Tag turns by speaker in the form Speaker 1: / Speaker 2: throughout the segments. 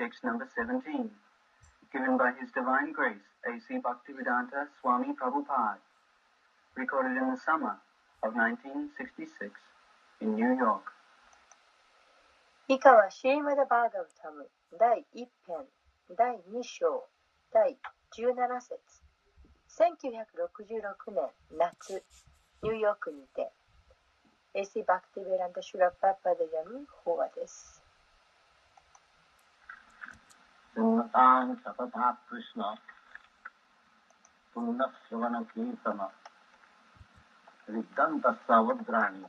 Speaker 1: text number 17, given by His Divine Grace A.C. Bhaktivedanta Swami Prabhupada, recorded in the summer of 1966 in New York.
Speaker 2: 以下はシーマダ・バーガウタム第1編第2章第17節1966年夏ニューヨークにてエシ・バクティベランド・シュラ・パッパで読む法話です。
Speaker 3: पूर्णतां शपथात् कृष्ण पूर्णश्रवणकीर्तन रिक्तन्तस्सावद्राणि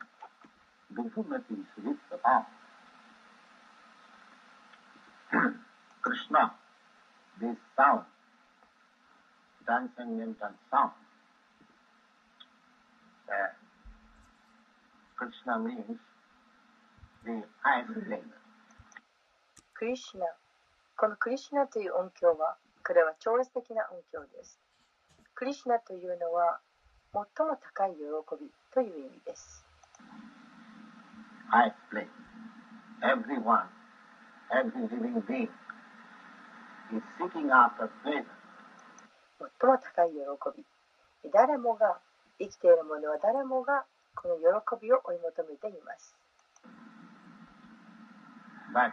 Speaker 3: विभुनति सुवित्तता Krishna this sound transcendental sound that Krishna means the
Speaker 2: isolator. Krishna このクリシュナという音響はこれは超越的な音響です。クリシュナというのは最も高い喜びという意味です。
Speaker 3: highest place. Everyone, every living being is seeking after pleasure.
Speaker 2: 最も高い喜び。誰もが生きている者は誰もがこの喜びを追い求めています。
Speaker 3: But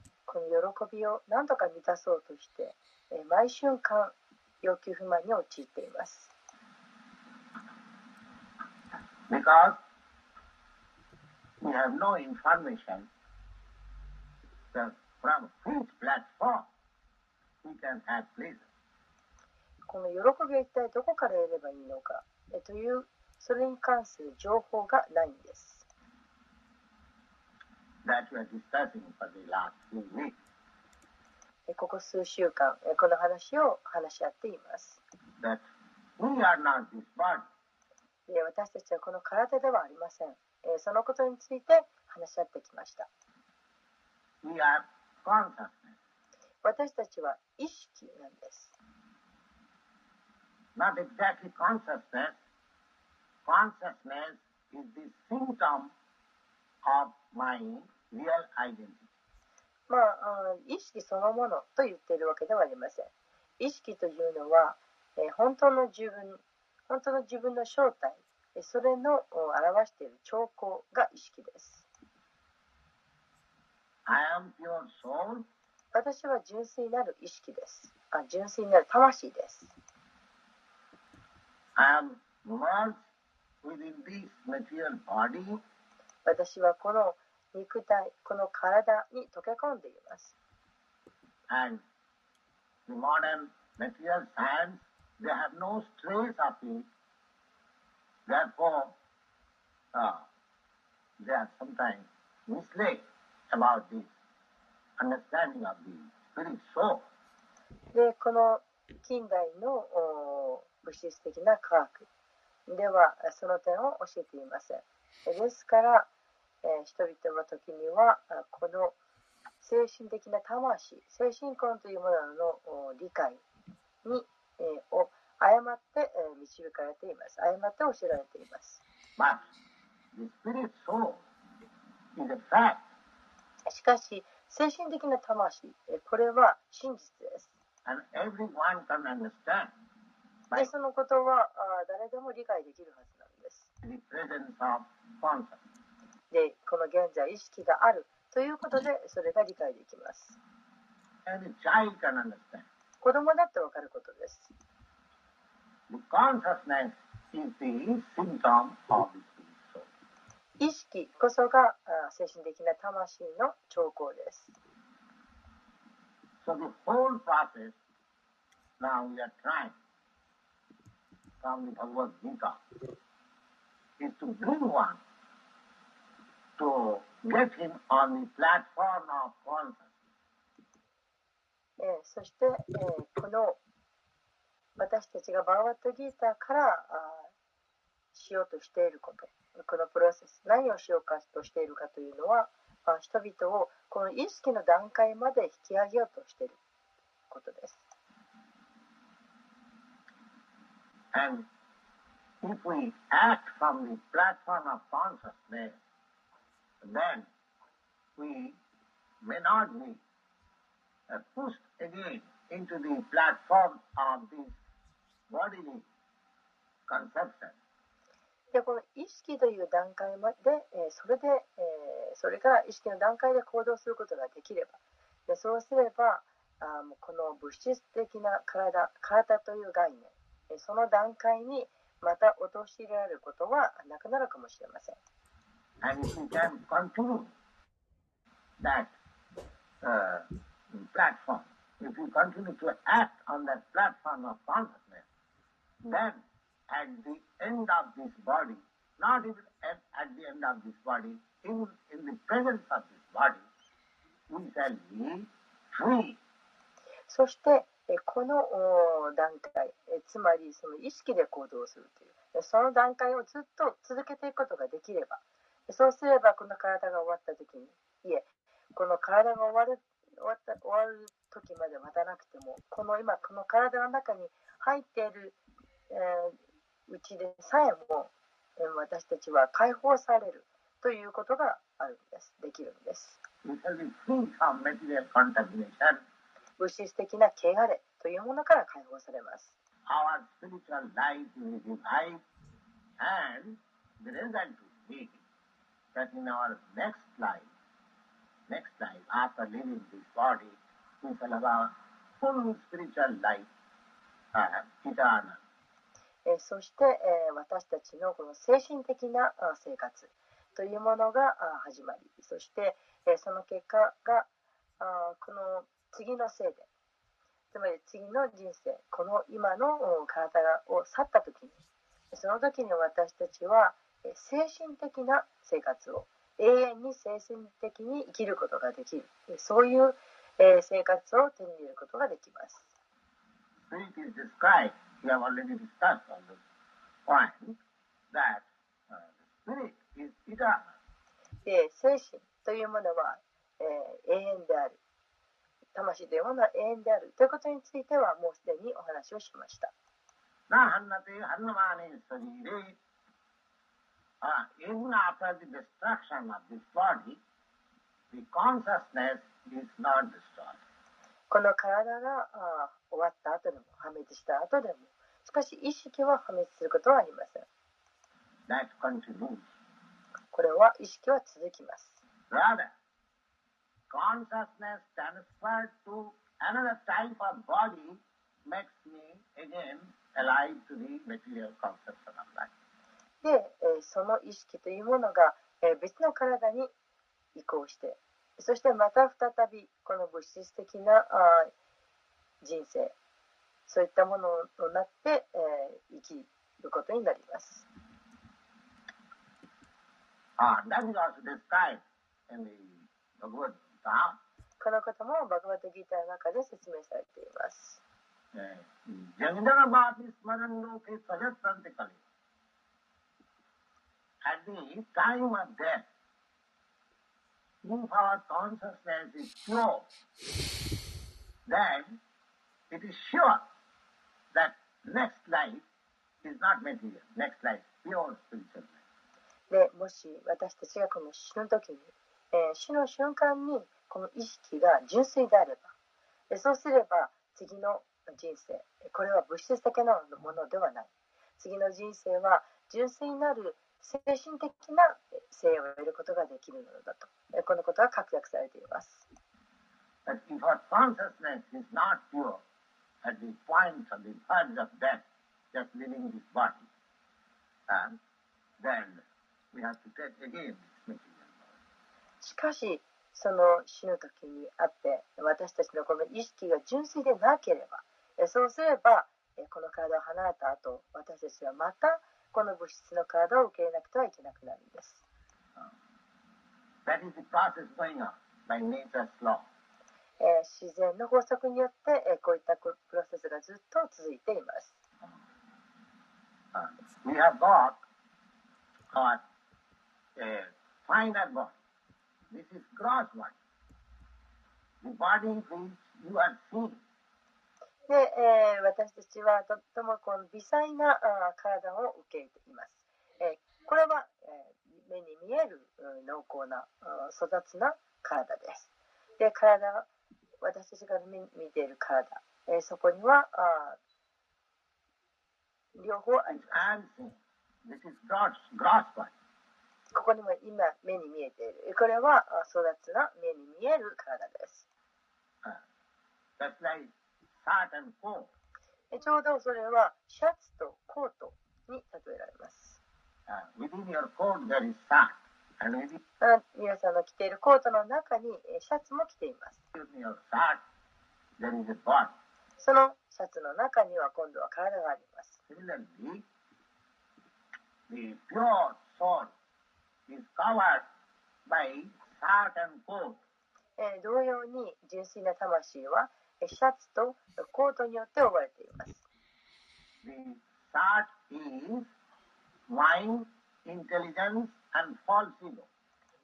Speaker 2: この喜びを何とか満たそうとして、えー毎瞬間要求不満に陥っています。
Speaker 3: Because we have no information that from which platform we can have pleasure.
Speaker 2: この喜びを一体どこから得ればいいのか、えーというそれに関する情報がないんです。
Speaker 3: That we are discussing for the last few weeks.
Speaker 2: えーここ数週間、えーこの話を話し合っています。私たちはこの体ではありません。えーそのことについて話し合ってきました。私たちは意識なんです。
Speaker 3: Not exactly consciousness. Consciousness is the symptom of my real identity.
Speaker 2: まあ、意識そのものと言っているわけではありません。意識というのは、えー本当の自分、本当の自分の正体、えーそれのお表している兆候が意識です。
Speaker 3: I am pure soul.
Speaker 2: 私は純粋なる意識です。あ純粋なる魂です。
Speaker 3: I am merged within this material body
Speaker 2: 私はこの肉体、この体に溶け込んでいます。で、この近代の物質的な科学ではその点を教えていません。ですから、えー人々の時にはあこの精神的な魂、精神根というもののお理解に、えーを誤って、えー導かれています。誤って教えられています。しかし、精神的な魂、えーこれは真実です。で、そのことはあ誰でも理解できるはずでこの現在意識があるということでそれが理解できます。子どもだって分かることです。意識こそが精神的な魂の兆候です。
Speaker 3: そので、このプロセス、今、私たちは、is to bring one to get him on the platform of consciousness.
Speaker 2: そして、えーこの私たちがバーワットギーターからあーしようとしていること、このプロセス、何をしようかとしているかというのは、あ人々をこの意識の段階まで引き上げようとしていることです。
Speaker 3: And if we act from the platform of consciousness, then we may not be pushed again into the platform of this bodily conception.
Speaker 2: でこの意識という段階まで、えーそれで、えーそれから意識の段階で行動することができればでそうすればあこの物質的な体体という概念えーその段階にまた陥れられることはなくなるかもしれません。そしてこの段階つまりその意識で行動するという。その段階をずっと続けていくことができれば。そうすればこの体が終わった時にいえこの体が終わる終わった終わる時まで待たなくてもこの今この体の中に入っている、えーうちでさえも、え私たちは解放されるということがあるんです。できるんです。物質的な汚れというものから解放されます。そして私たちの,この精神的な生活というものが始まり。そしてその結果がこの次の生で。つまり次の人生。この今のお体を去った時に。その時に私たちはえー精神的な生活を。永遠に精神的に生きることができる。えーそういう、えー生活を手に入れることができます。
Speaker 3: Spirit is described, we have already discussed on this point, that uh, the spirit is eternal.
Speaker 2: で精神というものは、えー永遠である魂というものは永遠であるということについてはもうすでにお話をしました。この体が終わった後でも破滅した後でもしかし意識は破滅することはありません。これは意識は続きます。
Speaker 3: Rather, consciousness transferred to another type of body makes me again alive to the material conception of life.
Speaker 2: で、えーその意識というものが、えー別の体に移行してそしてまた再びこの物質的なあー人生そういったものとなって、えー生きることになります。
Speaker 3: Ah, that is also described in the Bhagavad.
Speaker 2: このこともバグバッドギーターの中で説明されています。
Speaker 3: అది time of death if our consciousness is pure, then it is sure that next life is not material. Next life, pure spiritual life.
Speaker 2: でもし私たちがこの死の時に死の瞬間にこの意識が純粋であればそうすれば次の人生これは物質的なものではない。次の人生は純粋なる精神的な性を得ることができるのだと。このことが確約されています。しかしその死ぬ時にあって私たちのこの意識が純粋でなければえそうすればえこの体を離れた後私たちはまたこの物質の体を受け入れなくてはいけなくなるんです
Speaker 3: That is the process going on by nature's law.
Speaker 2: えー自然の法則によって、えーこういったプロセスがずっと続いています。
Speaker 3: Uh, we have got uh, body. This is gross body. The body which you are seeing.
Speaker 2: で、えー私たちはとってもこの微細なあー体を受け入れています。えーこれは、えー目に見えるうん濃厚な粗雑な体です。で、体は私たちが見見ている体、えーそこにはあー両方あります。
Speaker 3: This is gross, gross body.
Speaker 2: ここにも今目に見えている。これは育つな目に見える体です。
Speaker 3: Like、
Speaker 2: ちょうどそれはシャツとコートに例えられます。
Speaker 3: Uh,
Speaker 2: 皆さんの着ているコートの中にシャツも着ています。そのシャツの中には今度は体があります。同様に純粋な魂はシャツとコートによって覚えています。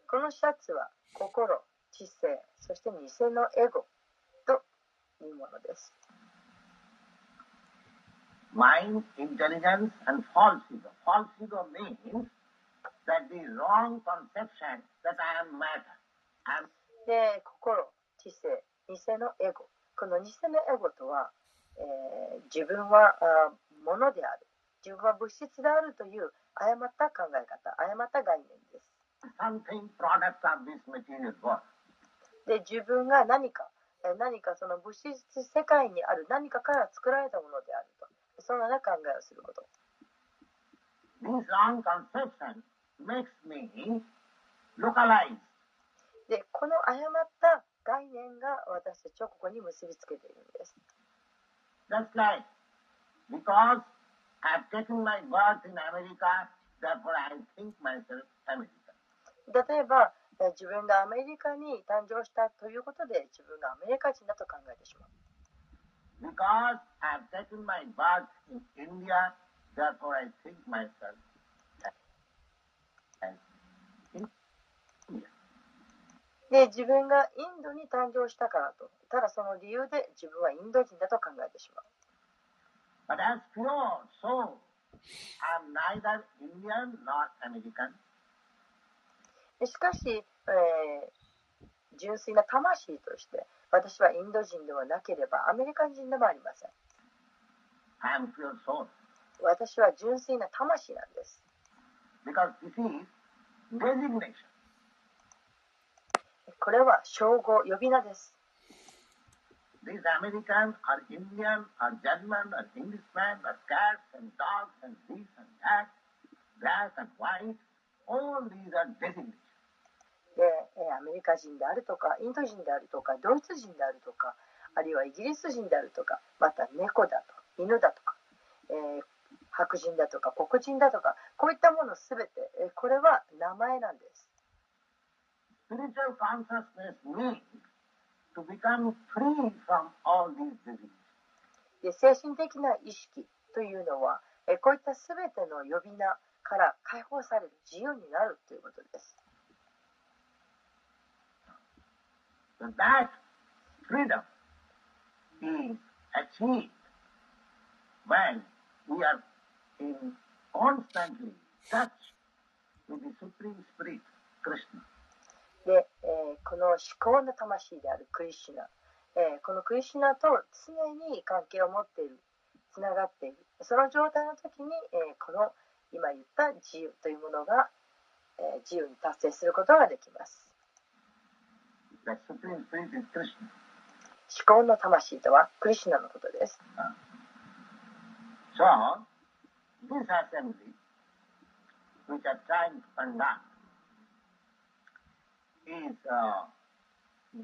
Speaker 2: このシャツは心、知性、そして偽のエゴというものです。で、心、知性、偽のエゴ。この偽のエゴとは、えー自分はあ物である。自分は物質であるという誤った考え方、誤った概念です。で自分が何かえー何かその物質世界にある何かから作られたものであるとそのような考えをすることでこの誤った概念が私たちをここに結びつけているんです。例えば自分がアメリカに誕生したということで自分がアメリカ人だと考えてしまう。で自分がインドに誕生したからとただその理由で自分はインド人だと考えてしまう
Speaker 3: But as pure soul, I'm neither Indian nor American.
Speaker 2: でしかし、えー純粋な魂として私はインド人ではなければアメリカ人でもありません
Speaker 3: pure soul.
Speaker 2: 私は純粋な魂なんですこれは称号呼び名です。で、アメリカ人であるとか、インド人であるとか、ドイツ人であるとか、あるいはイギリス人であるとか、また猫だとか、犬だとか。白人だとか黒人だとかこういったものすべてこれは名前なんです。で精神的な意識というのはこういったすべての呼び名から解放される自由になるということです。
Speaker 3: In constantly touch with the Supreme Spirit, Krishna.
Speaker 2: で、えーこの思考の魂であるクリシュナ、えーこのクリシュナと常に関係を持っている、つながっている、その状態の時に、えーこの今言った自由というものが、えー自由に達成することができます。思考の魂とはクリシュナのことです。
Speaker 3: So, this assembly, which are trying to conduct, is uh,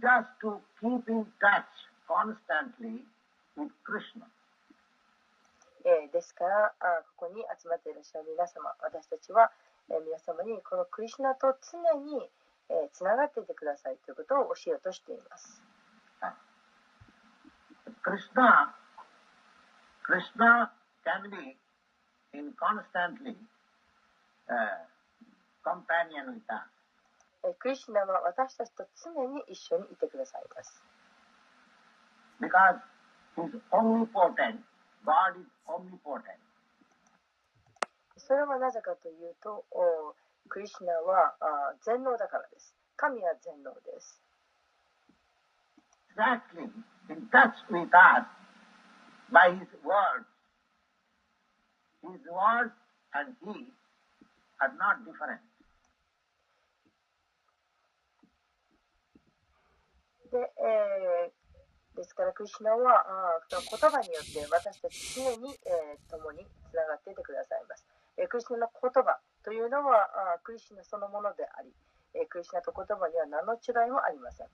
Speaker 3: just to keep in touch constantly with Krishna.
Speaker 2: えーですからあここに集まっていらっしゃる皆様私たちは、えー皆様にこのクリシュナと常に、えーつながっていてくださいということを教えようとしています。
Speaker 3: Uh, Krishna, Krishna can be
Speaker 2: クリスナは私たちと常に一緒にいてくださいます。それはなぜかというと、クリスナは全能だからです。神は全能です。
Speaker 3: Exactly. He touched me that by his. His words and he are not different.
Speaker 2: で、えーですから、クリシュナはあーその言葉によって私たち常に、えー共につながっていてくださいます。えークリシュナの言葉というのはあークリシュナそのものであり、えークリシュナと言葉には何の違いもありません。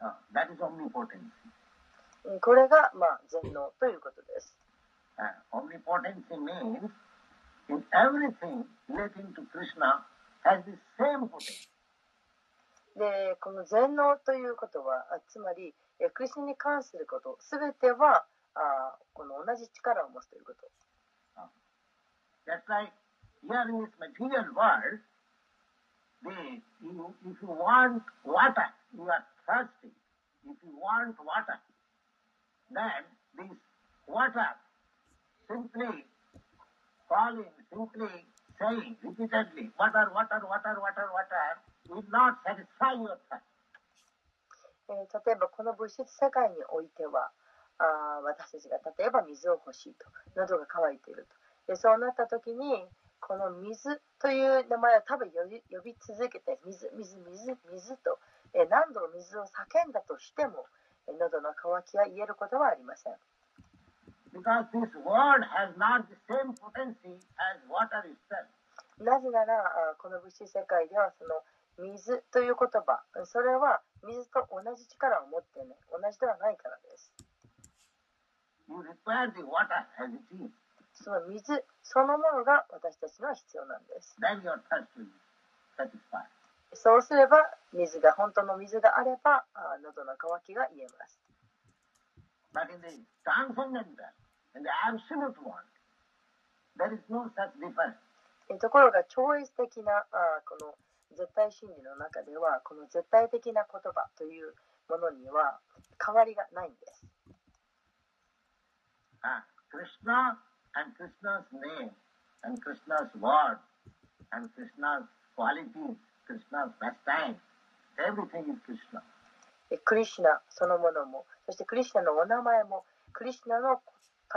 Speaker 3: Uh, that is omnipotency.
Speaker 2: これが、まあ、全能ということです。で、この全能ということは、つまり、クリスに関すること、すべてはあこの同じ力を持つということ。
Speaker 3: If then this water simply calling, simply saying repeatedly, water, water, water, water, water, will not satisfy your thirst.
Speaker 2: えー例えばこの物質世界においてはあ私たちが例えば水を欲しいと喉が渇いているとでそうなった時にこの水という名前を多分呼び呼び続けて水水水水と、えー何度も水を叫んだとしても喉の渇きは癒えることはありません。なぜなら、この物質世界ではその水という言葉、それは水と同じ力を持っていない、同じではないからです。その水そのものが私たちには必要なんです。そうすれば、水が、本当の水があれば、喉の渇きが言えます。ところが、超越的なこの絶対真理の中では、この絶対的な言葉というものには変わりがないんです。
Speaker 3: クリスナー、クリスナー、クリスナー、ク
Speaker 2: リスナー、クスナー、クリスナー、クリスナ
Speaker 3: ー、クリスナー、クリスナー、クリスナー、クリスナー、クリス、クリスナー、クリスナー、クリー、ク、クリスナー、クリー、ク、クリスナー、クリー、リスナ、ー、
Speaker 2: クリスナーそのものもそしてクリスナーのお名前もクリスナーの語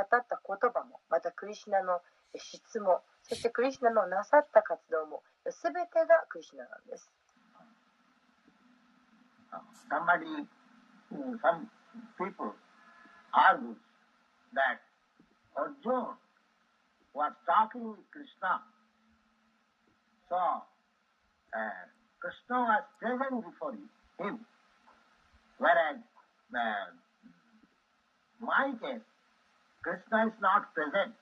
Speaker 2: った言葉もまたクリスナーの質問そしてクリスナーのなさった活動もすべてがクリスナーなんです。
Speaker 3: Somebody, some uh, Krishna was present before him, whereas uh, my case, Krishna is not present.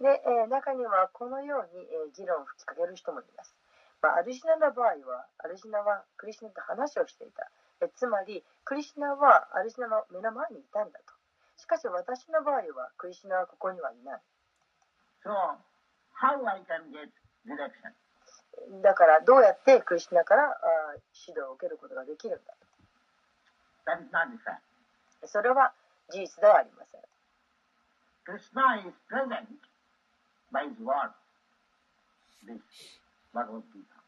Speaker 2: で、えー中にはこのように、えー議論を吹きかける人もいます。まあ、アルシナの場合は、アルシナはクリシュナと話をしていた。えつまり、クリシュナはアルシナの目の前にいたんだと。しかし私の場合は、クリシュナはここにはいない。
Speaker 3: So, how I can get direction?
Speaker 2: だから、どうやってクリシュナから指導を受けることができるんだ
Speaker 3: That is not the fact.
Speaker 2: と。それは事実ではありません。
Speaker 3: Krishna is present by his word. This Bhagavad Gita.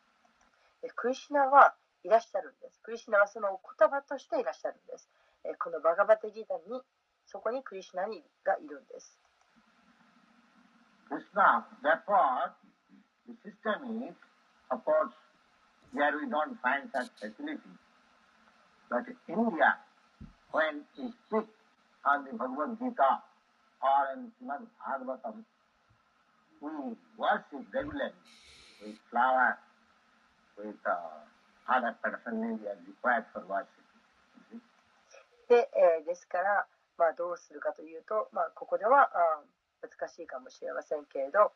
Speaker 2: えクリシュナはいらっしゃるんです。クリシュナはそのお言葉としていらっしゃるんです。えこのバガバテギータに、そこにクリシュナにがいるんです。
Speaker 3: Krishna, therefore, the system is, of course, where we don't find such facility. But India, when we speak on the Bhagavad Gita or in Srimad Bhagavatam, we worship regularly with flowers, with uh, other paraphernalia required for worship.
Speaker 2: で、えーですから、まあ、どうするかというと、まあ、ここではあ難しいかもしれませんけれど、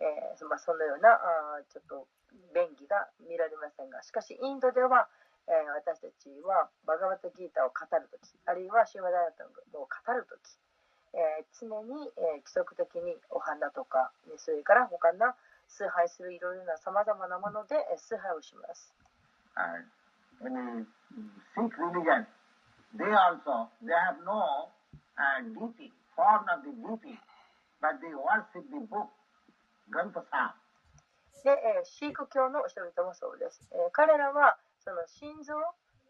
Speaker 2: えーまあ、そのようなあちょっと便宜が見られませんがしかしインドでは、えー私たちはバガバットギータを語るとき、あるいはシューマダラタンを語るとき、えー常に、え規則的にお花とか、ねそれから他の崇拝するいろいろなさまざまなものでえ崇拝をします。
Speaker 3: And in a Sikh religion, they also, they have no uh, deity, form of the deity, but they worship the book, Granth Sahib.
Speaker 2: で、え、シーク教の人々もそうです。え、彼らはその心臓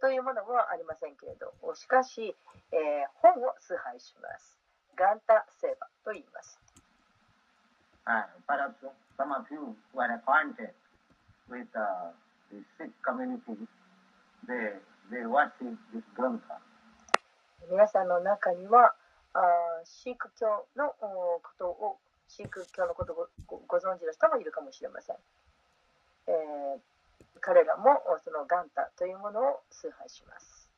Speaker 2: というものはありませんけれど、しかし、え、本を崇拝します。ガンタセーバと言います。皆さんの中には、あシーク教のことをシーク教のことをご,存知の人もいるかもしれません。えー、彼らもそのガンタというものを崇拝します。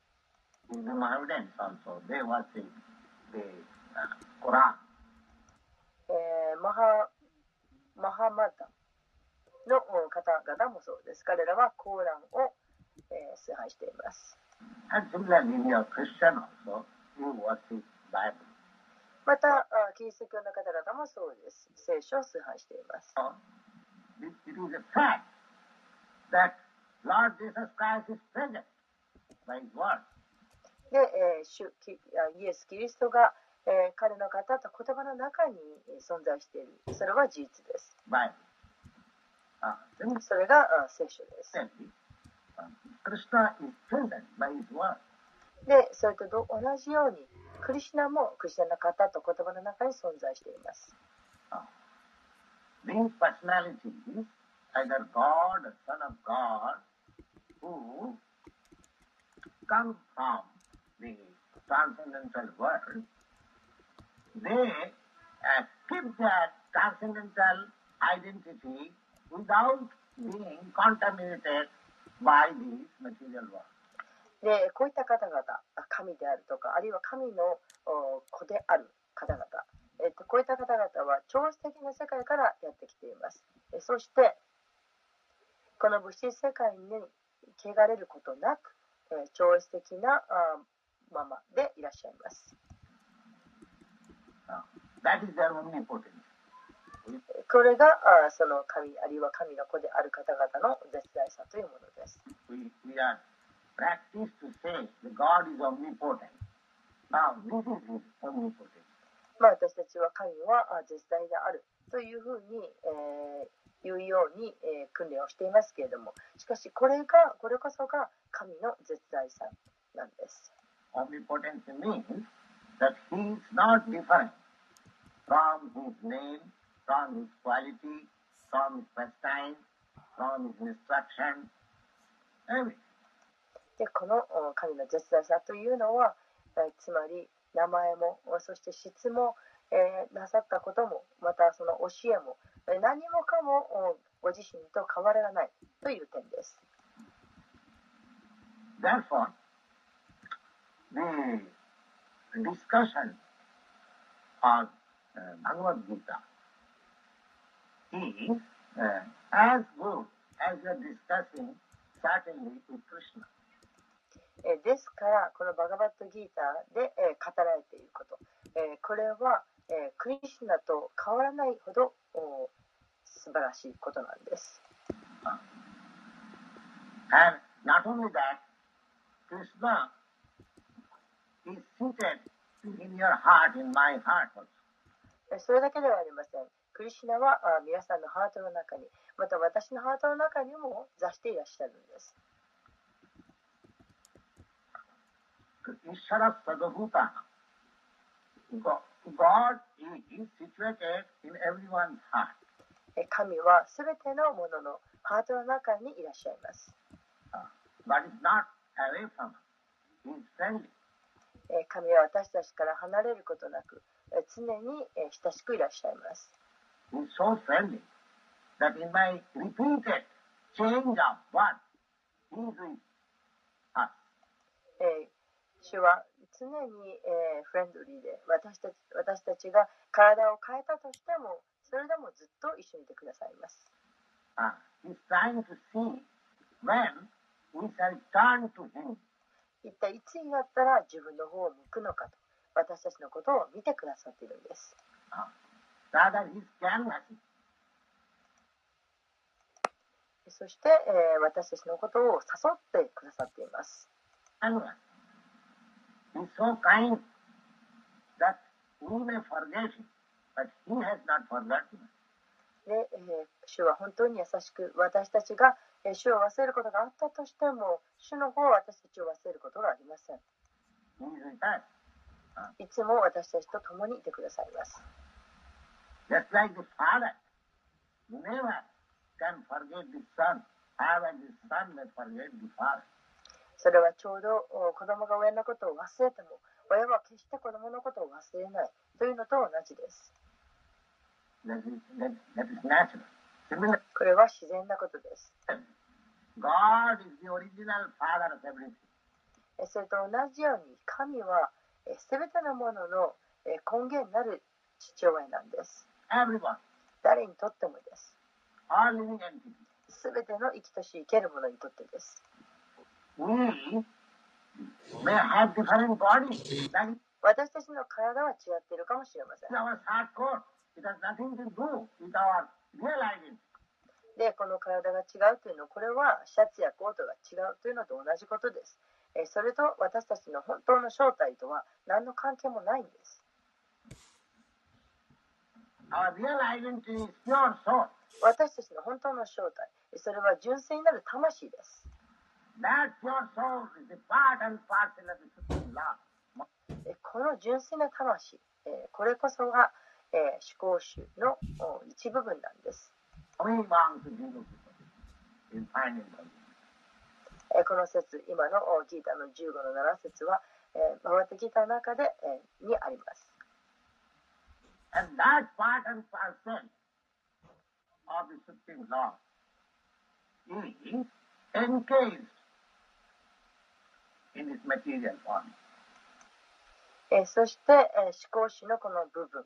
Speaker 2: マハ,マハマタの方々もそうです。彼らはコーランを、えー、崇拝しています。
Speaker 3: And.
Speaker 2: またキリスト教の方々もそうです聖書を崇拝しています。で、主、イエス・キリストが、彼の方と言葉の中に存在している、それは事実です。それが、聖書です。で、それと同じように、クリシナもクリシナの方と言葉の中に存在しています。
Speaker 3: Uh, these personalities, either God or Son of God, who come from the transcendental world, they uh, keep that transcendental identity without being contaminated by this material world.
Speaker 2: で、こういった方々、あ神であるとか、あるいは神のお子である方々、えっと、こういった方々は超越的な世界からやってきています。えそして、この物質世界に汚れることなく、えー超越的なあままでいらっしゃいます。
Speaker 3: Uh.
Speaker 2: これがあその神、あるいは神の子である方々の絶大さというものです。
Speaker 3: We, we
Speaker 2: まあ、私たちは神は絶在である。というふうに、えー、言うように、えー、訓練をしていますけれども。しかしこれ,がこれこそが神の絶在さなんです。でこの神の絶大さというのは、つまり名前もそして質も、えーなさったこともまたその教えも何もかもご自身と変わらないという点です。
Speaker 3: Therefore, the discussion on uh, Bhagavad Gita is uh, as good as you're discussing certainly with Krishna.
Speaker 2: えーですからこのバガバットギーターで、えー語られていること、えーこれは、えークリシュナと変わらないほどお素晴らしいことなんです。
Speaker 3: And not only that, Krishna is seated in your heart, in my heart also.
Speaker 2: えーそれだけではありません。クリシュナはあ皆さんのハートの中に、また私のハートの中にも座していらっしゃるんです。神はすべてのもののハートの中にいらっしゃいます。神は私たちから離れることなく常に親しくいらっしゃいます。えー主は常に、えーフレンドリーで私たち私たちが体を変えたとしてもそれでもずっと一緒にいてくださいます。
Speaker 3: Uh, he is trying to see when we shall turn to him.
Speaker 2: 一体いつになったら自分の方を向くのかと私たちのことを見てくださっているんです。
Speaker 3: Rather.
Speaker 2: そして、えー私たちのことを誘ってくださっています。
Speaker 3: Canvassing. in so
Speaker 2: え、主は本当に優しく私たちが、えー、主を忘れることがあったとしても主の方私たちを忘れることがありません。いつも私たちと共にいてくださいます、
Speaker 3: like、
Speaker 2: それはちょうどお子供が親のことを忘れても親は決して子供のことを忘れないというのと同じです。これは自然なことです。それと同じように神はすべてのもののえ根源なる父親なんです。誰にとってもです。すべての生きとし生けるものにとってです。私たちの体は違っているかもしれません。で、この体が違うというのは、これはシャツやコートが違うというのと同じことです。えそれと私たちの本当の正体とは何の関係もないん。です。私たちの本当の正体、それは純粋なる魂です。この純粋な魂、これこそが思考主の一部分なんです。この説、今のギータの15の7説は、回ってきた中でにあります。えー、そして、えー、思考史のこの部分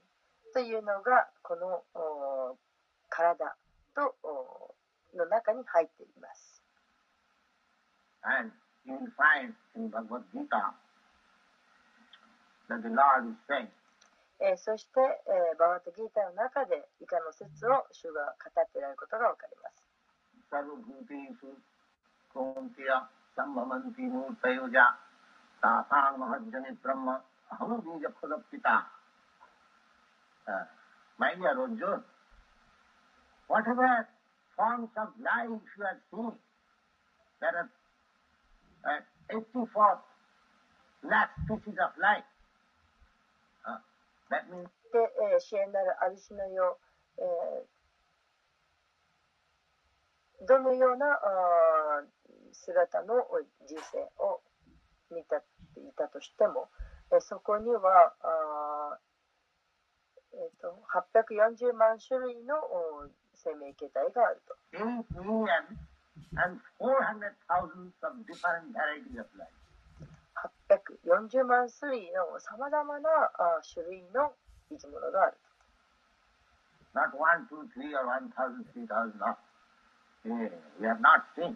Speaker 2: というのがこの体との中に入っています。えー、そして、えー、バワタギータの中で以下の説を主が語っていられることが分かります。
Speaker 3: サルグティーコンティア सम्भवंती मूर्तयोजा तासां महजनित ब्रह्म अहम बीज खुद पिता My dear Arjun, whatever forms of life you have seen, there are uh, 84 lakh species of life. Uh, that means...
Speaker 2: で、えー、主演であるアビシのよう、えー、どのようなあ姿のお人生を見たいたとしても、えーそこにはあー、えー、と840万種類のお生命形態があると。
Speaker 3: 8 million and 400,000 of different varieties of life.
Speaker 2: 840万種類のさまざまな種類の生き物がある。
Speaker 3: not one, two, three, or one thousand, three thousand. No. Eh, we have not seen.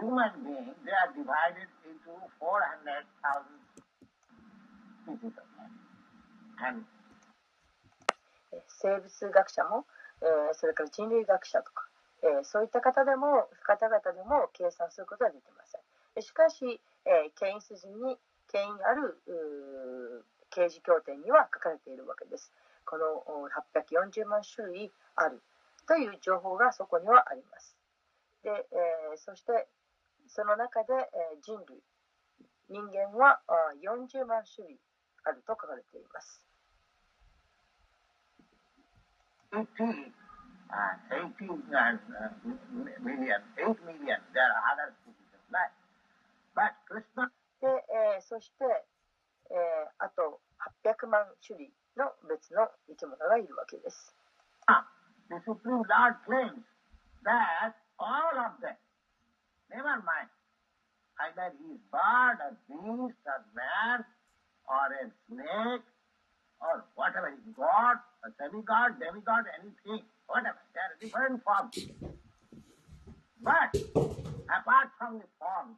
Speaker 3: human beings they are divided into four hundred thousand species of life. And
Speaker 2: 生物学者も、えーそれから人類学者とか、えーそういった方でも方々でも計算することはできません。しかし、えー権威筋に権威あるう刑事協定には書かれているわけです。この840万種類あるという情報がそこにはあります。で、えーそしてその中で人類、人間は40万種類あると書かれています。でえー、そして、えー、あと800万種類の別の生き物がいるわけです。
Speaker 3: never mind, either he is bird or beast or man or a snake or whatever, he is God, a semi-god, demigod, anything, whatever, they are different forms. But apart from the form,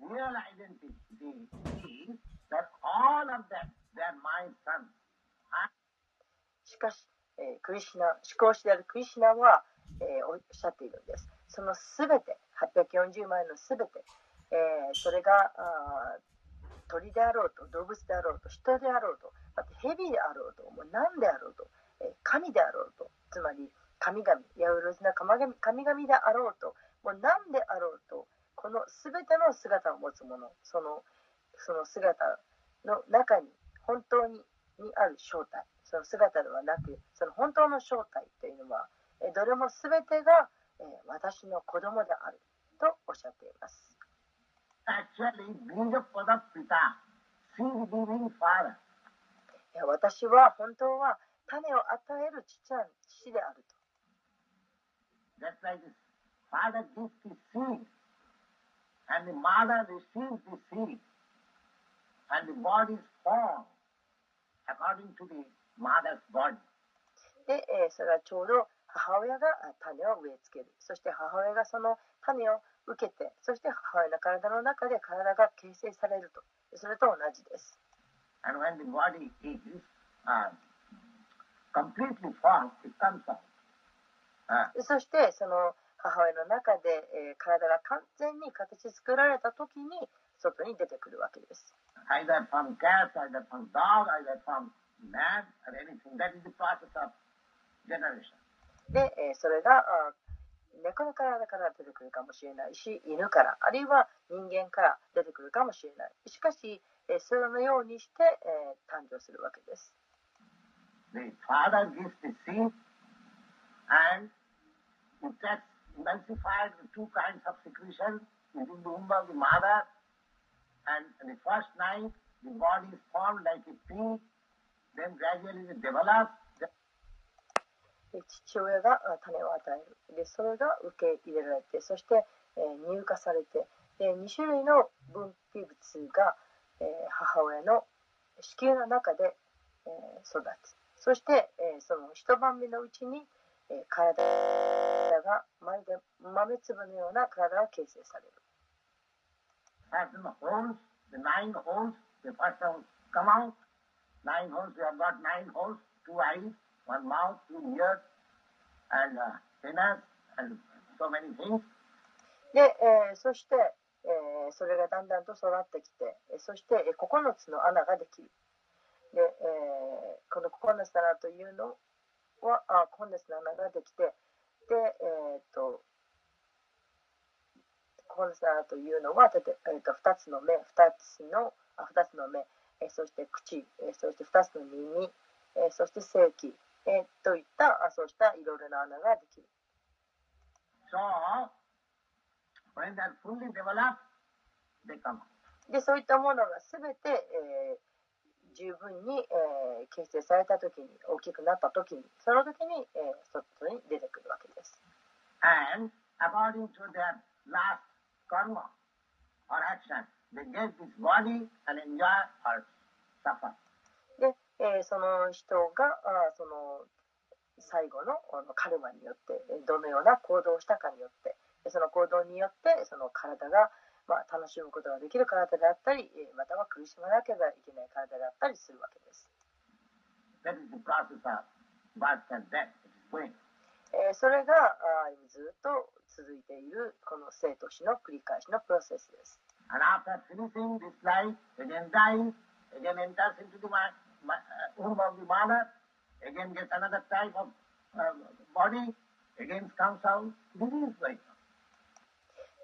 Speaker 3: real identity is that all of them, they are my sons.
Speaker 2: しかし、えークリシュナ、思考師であるクリシュナは、えーおっしゃっているんです。 そのすべて、840万円のすべて、えーそれがあ鳥であろうと、動物であろうと、人であろうと、また蛇であろうと、もう何であろうと、えー神であろうと、つまり神々、ヤウロズな神々であろうと、もう何であろうと、このすべての姿を持つもの、そのその姿の中に本当ににある正体、その姿ではなく、その本当の正体というのは、えどれもすべてが、え、私の子供である。とおっしゃっています。私は本当は種を与える父,父であると。で、えー、それはちょうど母親が種を植えつける。そして母親がその種を受けてそして母親の体の中で体が形成されると。それと同じです。そしてその母親の中で、体が完全に形作られた時に外に出てくるわけです。で、えーそれがあ猫の体から出てくるかもしれないし犬からあるいは人間から出てくるかもしれないしかし、えーそのようにして、えー誕生するわけです
Speaker 3: The father gives the seed and it gets emulsified with two kinds of secretion within the womb of the mother. And the first night, the body is formed like a pea. Then gradually it develops.
Speaker 2: 父親が種を与える。でそれが受け入れられてそして、えー乳化されてで2種類の分泌物が、えー母親の子宮の中で、えー育つ。そして、えその一晩目のうちに、え体がまるで豆粒のような体が形成される。
Speaker 3: Nine holes, the one mouth, two ears, and uh, sinners, and so many things.
Speaker 2: で、えーそして、えーそれがだんだんと育ってきてえーそしてえー9つの穴ができるで、えーこの9つの穴というのはあ9つの穴ができてで、えー、と9つの穴というのは、えー、と2つの目2つのあ2つの目、えーそして口、えーそして2つの耳、えーそして性器、えーといったあそうしたいろいろな穴ができる
Speaker 3: So, when they're fully developed, they come.
Speaker 2: でそういったものが全て、えー十分に、えー形成された時に大きくなった時にその時に、えー外に出てくるわけです。
Speaker 3: And according to their last karma or action, they get this body and enjoy or suffer.
Speaker 2: で、えーその人があーその最後のあのカルマによってえーどのような行動をしたかによってでその行動によってその体が、まあ、楽しむことができる体であったりえーまたは苦しまなければいけない体であったりするわけです。
Speaker 3: That is the process of birth and death. It is going.
Speaker 2: えーそれがあーずっと続いているこの生と死の繰り返しのプロセスです。
Speaker 3: And after finishing this life, again dies, again enters into the uh, womb of the mother, again gets another type of uh, body, again comes out. This is going on.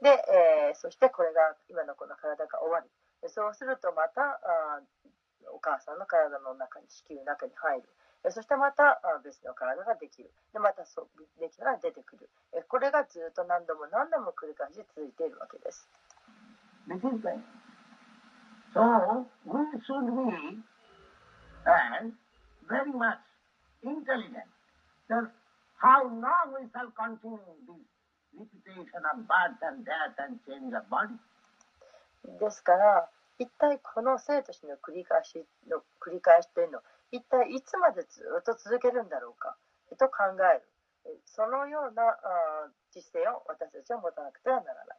Speaker 2: で、えーそしてこれが今のこの体が終わりでそうするとまたあーお母さんの体の中に子宮の中に入るえそしてまた別の体ができるでまたそうできたら出てくるえこれがずっと何度も何度も繰り返し続いているわけです。
Speaker 3: This is the So we should be and very much intelligent. So how long we shall continue this repetition of birth and death and change of body?
Speaker 2: ですから一体この生と死の繰り返しの繰り返しというのを一体いつまでずっと続けるんだろうかと考えるえそのようなあー知性を私たちは持たなくてはならない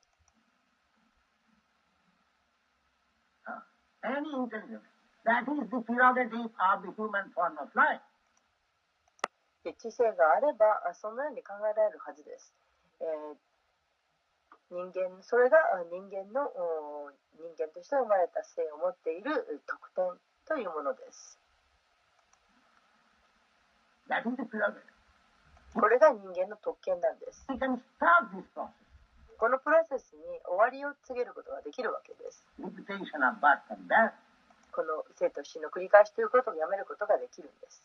Speaker 3: Any intelligence. That is the prerogative of the human form of life.
Speaker 2: で知性があればあそのように考えられるはずです、えー人間それがあ人間のお人間として生まれた性を持っている特典というものです
Speaker 3: That is the prerogative.
Speaker 2: これが人間の特権なんです.このプロセスに終わりを告げることができるわけですこの生と死の繰り返しということをやめることができるんです。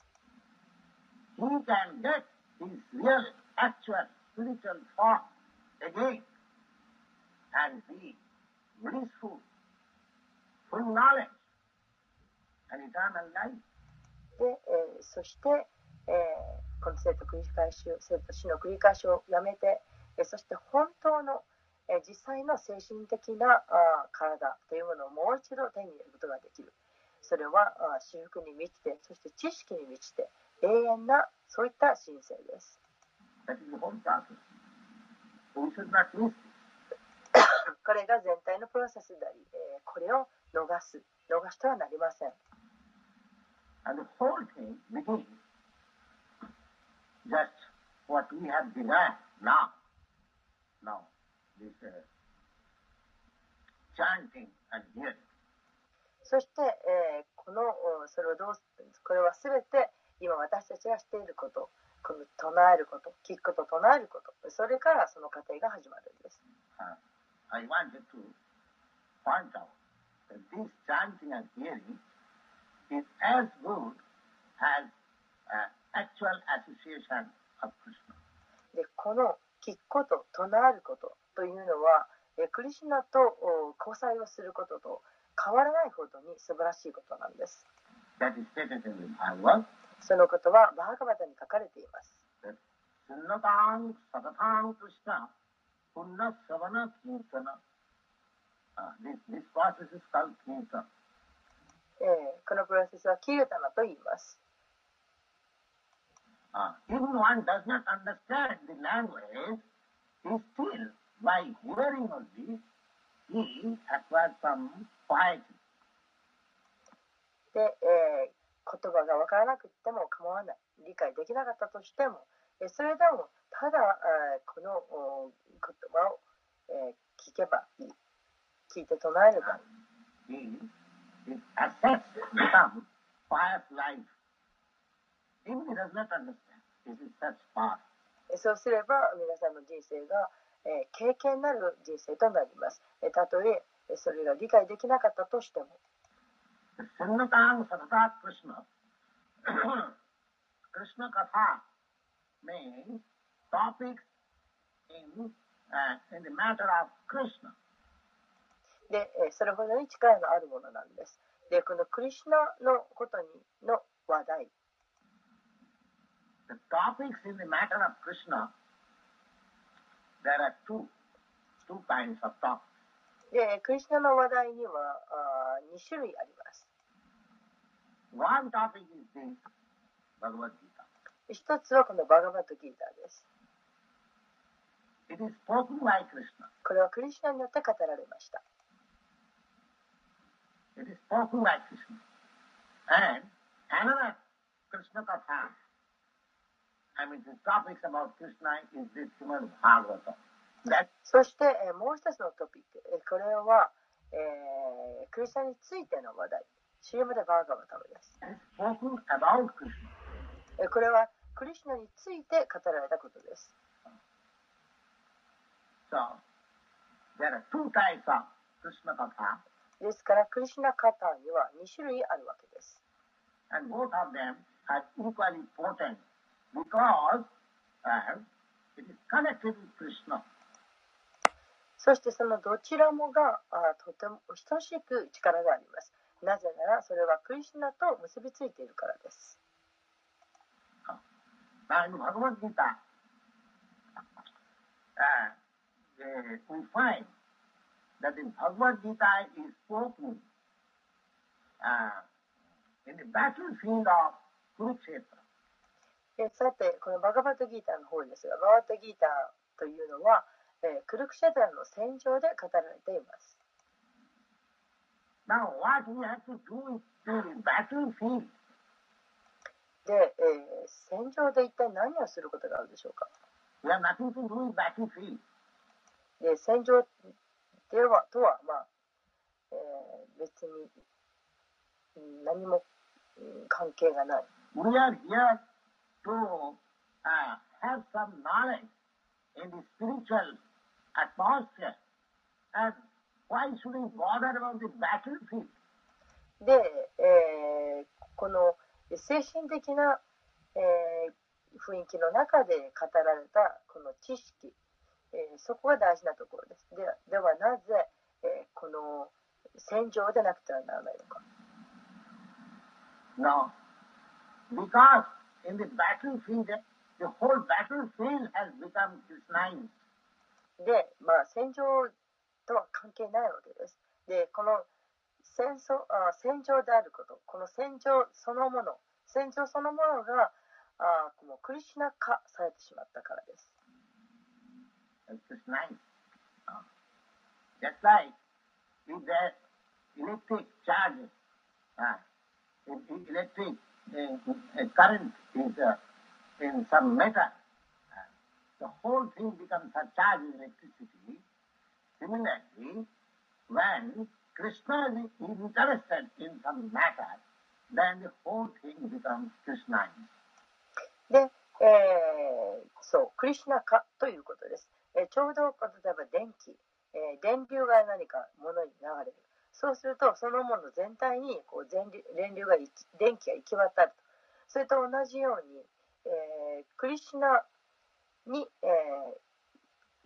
Speaker 2: で、え、そして、え、この生と繰り返し生と死の繰り返しをやめて、え、そして本当のえー実際の精神的なあー体というものをもう一度手に入れることができるそれは私服に満ちてそして知識に満ちて永遠なそういった神聖です. これが全体のプロセスであり、えーこれを逃す逃してはなりません
Speaker 3: And the whole thing begins just what we have designed now. Now,
Speaker 2: そして、このそれをどうするこれは全て今私たちがしていること、この唱えること、聞くこと、唱えること、それからその過程が始まるんです。で、この聞くこと、唱えること、というのはクリシナと交際をすることと変わらないほどに素晴らしいことなんです。そのことはバーガバタに書かれています。このプロセスはキルタナと言います。
Speaker 3: by hearing only, he acquired some ー
Speaker 2: で、え、言葉が分からなくても構わない、理解できなかったとしても、え、それでもただ、え、このお言葉を、え、聞けばいい、聞いて唱えれば。そうすれば皆さんの人生が、え、経験なる人生となります。え、たとえそれが理解できなかったとしても。で、え、それほどに力のあるものなんです。で、このクリュナのことにの話題。で、クリスナの話題にはあ2種類あります。一つはこのバガバッドギーターです。これはクリスナによって語られました。
Speaker 3: It is spoken
Speaker 2: そして、えーもう一つのトピック、えーこれは、えークリシュナについての話題。シームでバーガバタムです。これはクリシュナについて語られたことです。
Speaker 3: So there are two types of Krishna Katha,
Speaker 2: ですから、クリシュナカには2種類あるわけです。
Speaker 3: and both of them are equally potent
Speaker 2: そしてそのどちらもがとてもお親しく力があります。なぜならそれはクリシナと結びついているからです。えさて、このバガバットギーターの方ですが、バガバットギーターというのは、えークルクシェトラの戦場で語られています。
Speaker 3: Now what we have to do is to the battlefield.
Speaker 2: で、えー戦場で一体何をすることがあるでしょうか
Speaker 3: ？We have nothing to do with battlefield.
Speaker 2: で戦場ではとは、まあえー別にうん何もうん関係がない。
Speaker 3: We are here to uh, have some knowledge in the spiritual atmosphere. And why should we bother about the battlefield?
Speaker 2: で、えーこの精神的な、えー雰囲気の中で語られたこの知識、えーそこが大事なところです。でではなぜ、えーこの戦場でなくてはならないのか。
Speaker 3: No. Because in the battlefield, the whole battlefield has become Krishna's.
Speaker 2: で、まあ、戦場とは関係ないわけです。で、この戦,争あ戦場であること、この戦場そのもの、戦場そのものがあもうクリシュナ化されてしまったからです。
Speaker 3: Just like, uh, current is uh, in some metal, uh, the whole thing becomes a charge of electricity. Similarly, when Krishna is interested in some matter, then the whole thing becomes Krishna.
Speaker 2: で、えーそう、クリシナ化ということです。えーちょうど例えば電気、えー電流が何かものに流れる。そうすると、そのもの全体にこう全流電流が電気が行き渡ると。それと同じように、えークリシュナに、えー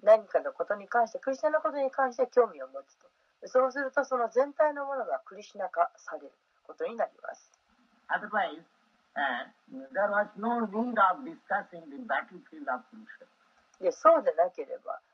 Speaker 2: 何かのことに関して、クリシュナのことに関して興味を持つと。そうすると、その全体のものがクリシュナ化されることになります。
Speaker 3: Otherwise, uh, there was no need of discussing the battlefield of Kurukshetra.
Speaker 2: でそうでなければ、え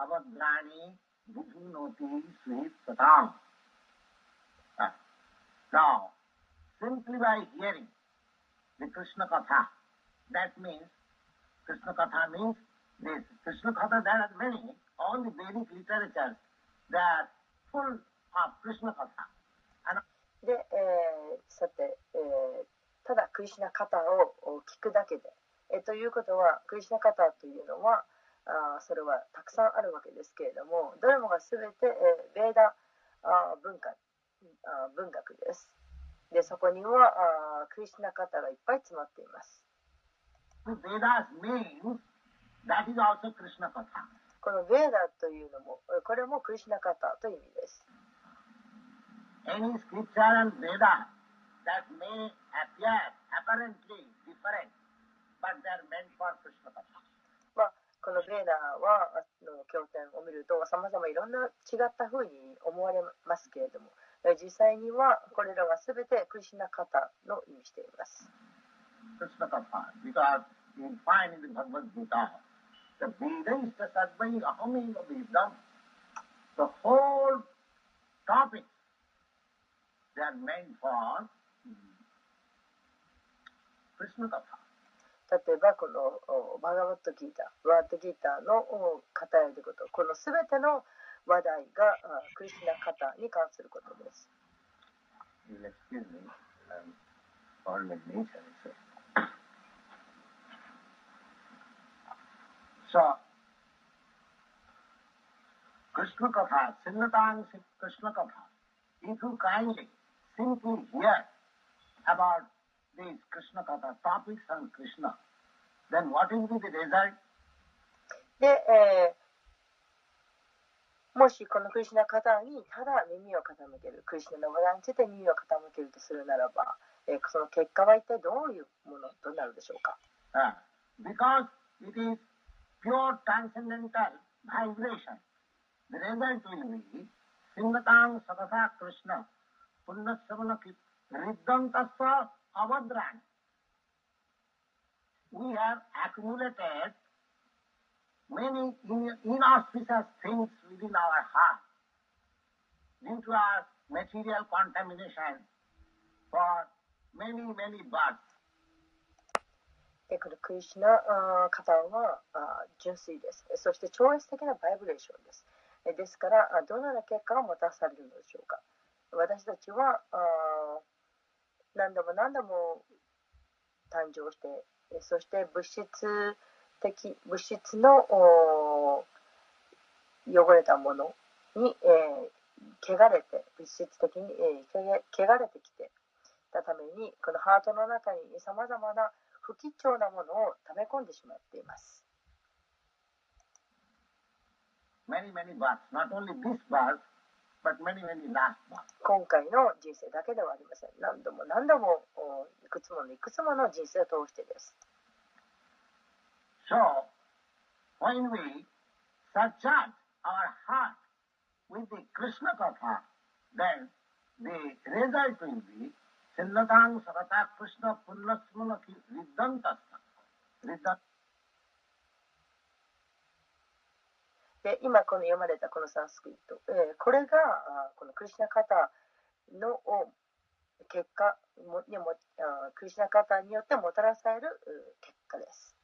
Speaker 3: Avadrani Bhujunoti Sweet Satam. Ah. Now, simply by hearing the Krishna Katha, that means Krishna Katha means this. Krishna Katha, there are many, all the Vedic literatures, they are full of Krishna Katha. And
Speaker 2: で、えーさて、えーただクリシュナカタを聞くだけで、えーということはクリシュナカタというのはあーそれはたくさんあるわけですけれどもどれもが全て、えーベーダあー文化あー文学ですでそこにはあークリシュナカタがいっぱい詰まっています
Speaker 3: the Vedas means that is also Krishna Katha.
Speaker 2: このベーダというのもえーこれもクリシュナカタという意味です
Speaker 3: Any scripture and Veda that may appear apparently different, but they are meant for Krishna Katha.
Speaker 2: このベーダーはの経典を見るとさまざまいろんな違ったふうに思われますけれども実際にはこれらは全てクリシナ方の意味しています。
Speaker 3: Krishna Kapha.
Speaker 2: 例えばこのおバガバットギーター、ワッドギーターの語られること、この全ての話題がクリシュナカタに関することです。
Speaker 3: You'll excuse me, um, all my nature is so. Krishna Katha, Sinnatang Krishna Katha, if you kindly simply hear about these Krishna Katha, topics on Krishna, then what will be the result?
Speaker 2: で、えーもしこのクリシュナ方にただ耳を傾ける、クリシュナの話題について耳を傾けるとするならば、えーその結果は一体どういうものとなるでしょうか
Speaker 3: Uh, because it is pure transcendental vibration. The result will be Sinnatang Sadasa Krishna Punnasavana Riddhantasva Avadran. We have accumulated many inauspicious things within our heart due to our material contamination for many, many births.
Speaker 2: でこのクリシナ方は純粋です。そして超越的なバイブレーションです。ですから、どのような結果をもたされるのでしょうか。私たちは何度も何度も誕生して、そして物質的、物質の汚れたものに、えー汚れて、物質的に、えー汚れてきてたために、このハートの中にさまざまな不吉祥なものを溜め込んでしまっています。
Speaker 3: many, many birth, not only this birth,
Speaker 2: 今回の人生だけではありません。何度も何度もいくつものいくつもの人生を通してです。で今この読まれたこのサンスクリット、えーこれがあこのクリシナカタの結果もにもあクリシナカタによってもたらされる結果です。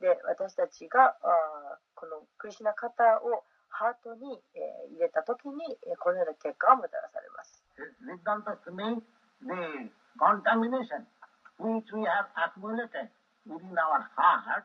Speaker 2: で私たちがあこのクリシナカタをハートに、えー入れた時にえーこのような結果がもたらされます。
Speaker 3: The contamination which we have accumulated within our heart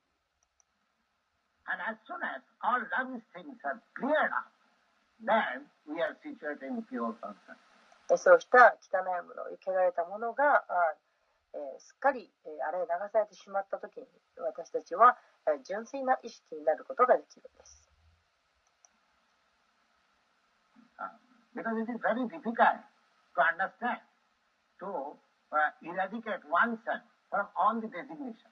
Speaker 3: And as soon as all rubbish things are cleared up, then we are situated in pure consciousness.
Speaker 2: えーそうした汚いもの、汚れたものがあえーすっかり、えー洗い流されてしまった時に私たちは、えー純粋な意識になることができるんです。
Speaker 3: Uh, because it is very difficult to understand, to uh, eradicate oneself from all the designation.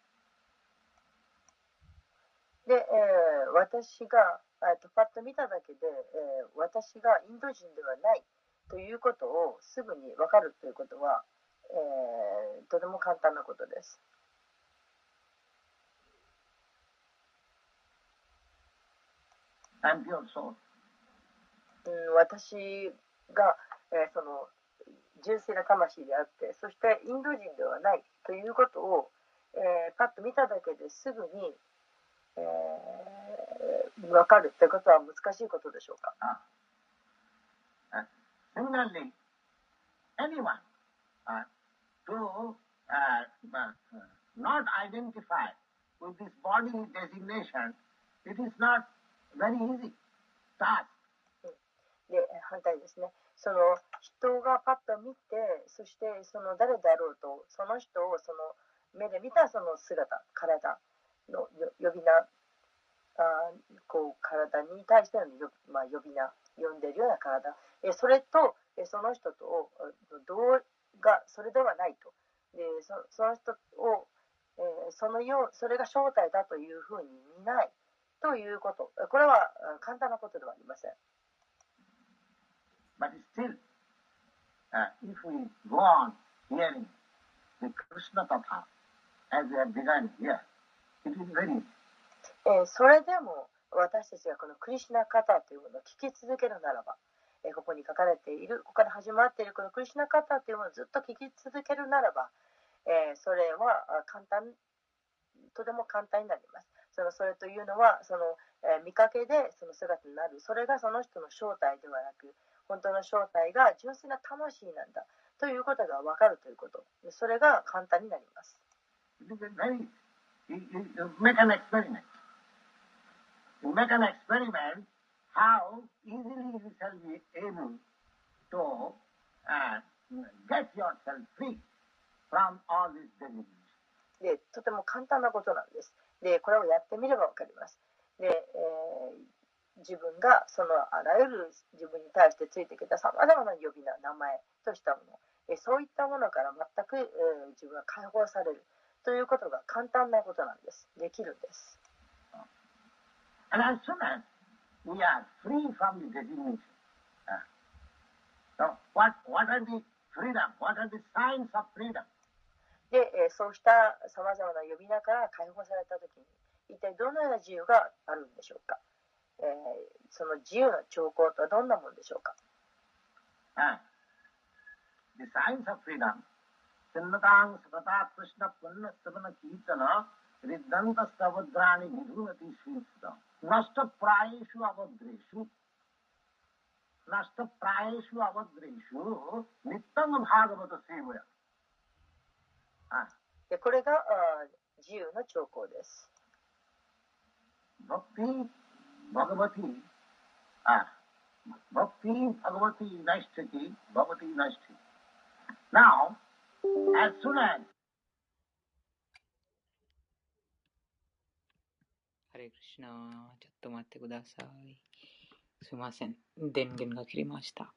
Speaker 2: で、えー私が、えーとパッと見ただけで、えー私がインド人ではないということをすぐに分かるということは、えーとても簡単なことです。
Speaker 3: Pure soul.
Speaker 2: うん、私が、えーその純粋な魂であってそしてインド人ではないということを、えーパッと見ただけですぐに、えー分かるということは難しいことでしょうか。
Speaker 3: Uh, similarly, anyone uh, to uh, uh, not identify with this body designation, it is not very easy task.
Speaker 2: で反対ですねその人がパッと見てそしてその誰であろうとその人をその目で見たその姿体の呼び名あこう体に対してのよ、まあ、呼び名呼んでるような体えそれとえその人とをあどうがそれではないと。でそその人を、えー、そのようそれが正体だというふうに見ないということ。これは簡単なことではありません。
Speaker 3: But still, uh, if we go on hearing the Krishna Tatha as we have begun here,
Speaker 2: えー、それでも私たちがこのクリシナカタというものを聞き続けるならば、えー、ここに書かれている、ここから始まっているこのクリシナカタというものをずっと聞き続けるならば、えー、それは簡単、とても簡単になります。そのそれというのは、その、え見かけでその姿になる。それがその人の正体ではなく、本当の正体が純粋な魂なんだということが分かるということ。それが簡単になります。で、とても簡単なことなんです。で、これをやってみればわかります。で、えー、自分がそのあらゆる自分に対してついてきたさまざまな呼び名、名前としたもの、えそういったものから全く、えー、自分が解放されるということが簡単なことなんです。できるんです。で、え、そうしたさまざまな呼び名から解放されたときに、一体どのような自由があるんでしょうか、え、その自由の兆候とはどんなもんでしょうか、
Speaker 3: uh. चिन्नतां सतता कृष्ण पुण्य स्तवन कीर्तन हृदंत स्तवद्राणि विधुमति शीर्षम नष्टप्रायेषु अभद्रेषु नष्टप्रायेषु अभद्रेषु नित्यं भागवत सेवया
Speaker 2: でこれがあ自由の兆候です。
Speaker 3: Bhakti Bhagavati ah, Bhakti Bhagavati Nashtati Bhagavati Nashtati Now, as soon as
Speaker 4: ハレクシナちょっと待ってください。すいません。電源が切れました。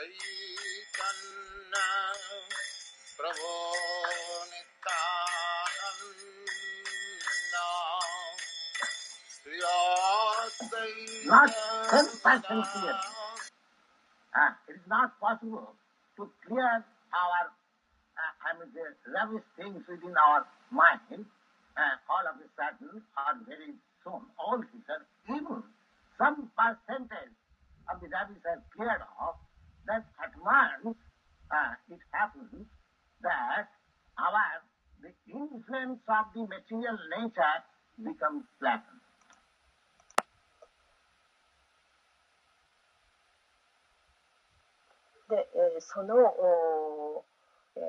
Speaker 5: चैतन्य प्रभो
Speaker 3: Not 10% clear. Uh, it is not possible to clear our, uh, I mean, the rubbish things within our mind uh, all of a sudden or very soon. All these are even some percentage of the rubbish are cleared off, then at once uh, it happens that our the influence of the material nature becomes flattened.
Speaker 2: で、えー、そのお、え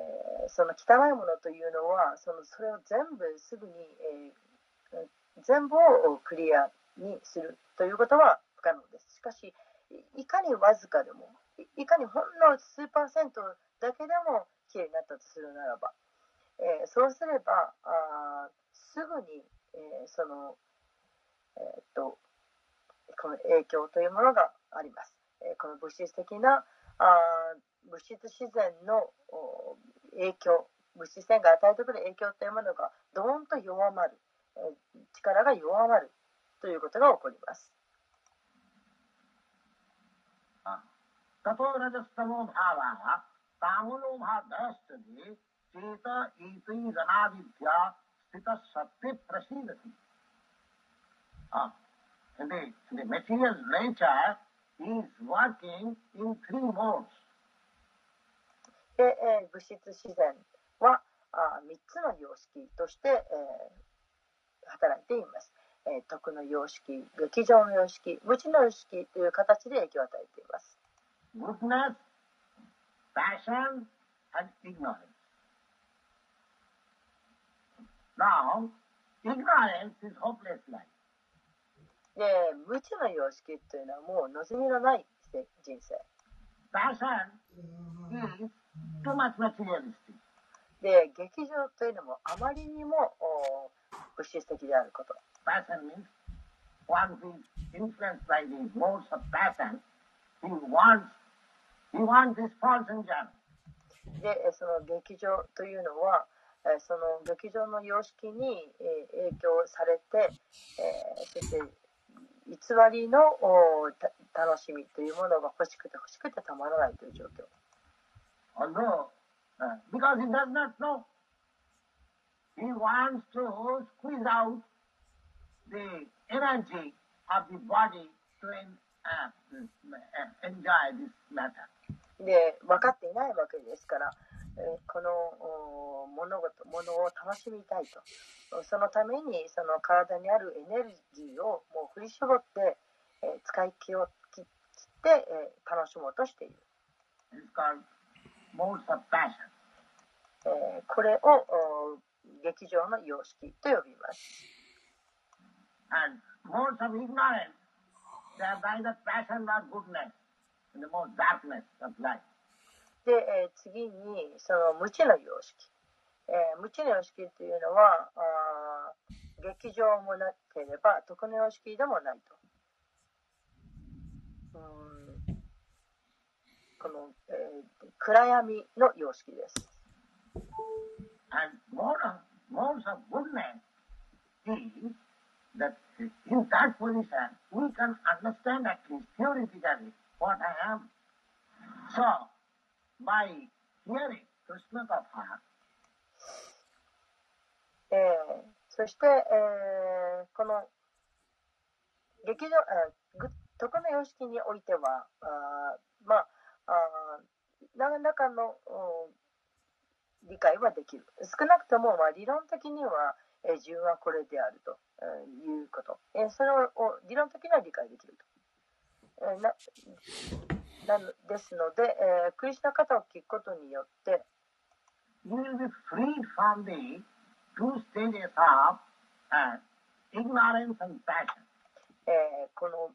Speaker 2: ー、その汚いものというのはそのそれを全部すぐに、えー、全部をクリアにするということは不可能です。しかし、いかにわずかでも、いかにほんの数パーセントだけでもきれいになったとするならば、えー、そうすればあすぐに、えー、その、え、っとこの影響というものがあります。えこの物質的なあ物質自然の影響、物質線が与えてくる影響というものがどーんと弱まる、え力が弱まるということが起こります。
Speaker 3: ततो रजस्तमो भावाः तामनो भावस्तदि चेत एतै रणादिभ्या स्थितः सत्त्वे प्रसीदति Ah, and the, the material nature is working in three modes.
Speaker 2: で、えー物質自然はあ3つの様式として、えー働いています。えー徳の様式、劇場の様式、無知の様式という形で影響を与えています。
Speaker 3: Goodness, passion, and ignorance. Now, ignorance is hopeless life.
Speaker 2: で、無知の様式というのはもう望みのない人生。
Speaker 3: Passion is too much materialistic.
Speaker 2: で、劇場というのもあまりにも物質的であること。
Speaker 3: Passion means one who is influenced by the modes of passion, he wants,
Speaker 2: で、その劇場というのは、その劇場の様式に影響されて、そして偽りの楽しみというものが欲しくて欲しくてたまらないという状況。で、分かっていないわけですから、えーこのお物事、物を楽しみたいと。そのために、その体にあるエネルギーをもう振り絞って、えー使い切を切って、えー楽しもうとしている。
Speaker 3: Of.
Speaker 2: えーこれをお劇場の様式と呼びます。
Speaker 3: And modes of ignorance, they are neither passion nor goodness,
Speaker 2: で、え、次にその無知の様式、え、無知の様式というのはあ劇場もなければ徳の様式でもないと。うん。この、え、暗闇の様式です。
Speaker 3: That in that position we can understand that theoretically what I am. So, by hearing Krishna Katha,
Speaker 2: えーそして、えーこの劇場、えーぐ徳の様式においては、あまあ、あ何らかの理解はできる。少なくとも、まあ、理論的には、えー自分はこれであるとえーいうこと。えーそれを理論的には理解できると。えーななのですので、えークリスナ方を聞くことによって、
Speaker 3: you will be freed from the two stages of uh, ignorance and passion?
Speaker 2: えーこの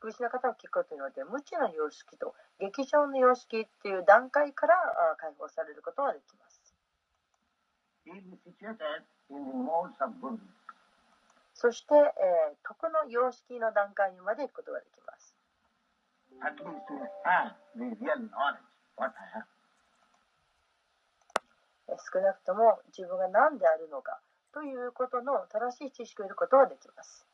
Speaker 2: クリスナ方を聞くことによって無知の様式と劇場の様式っていう段階からあ解放されることができます。そして、えー徳の様式の段階にまで行くことができます。
Speaker 3: That not know what I
Speaker 2: have. 少なくとも自分が何であるのかということの正しい知識を得ることはできます。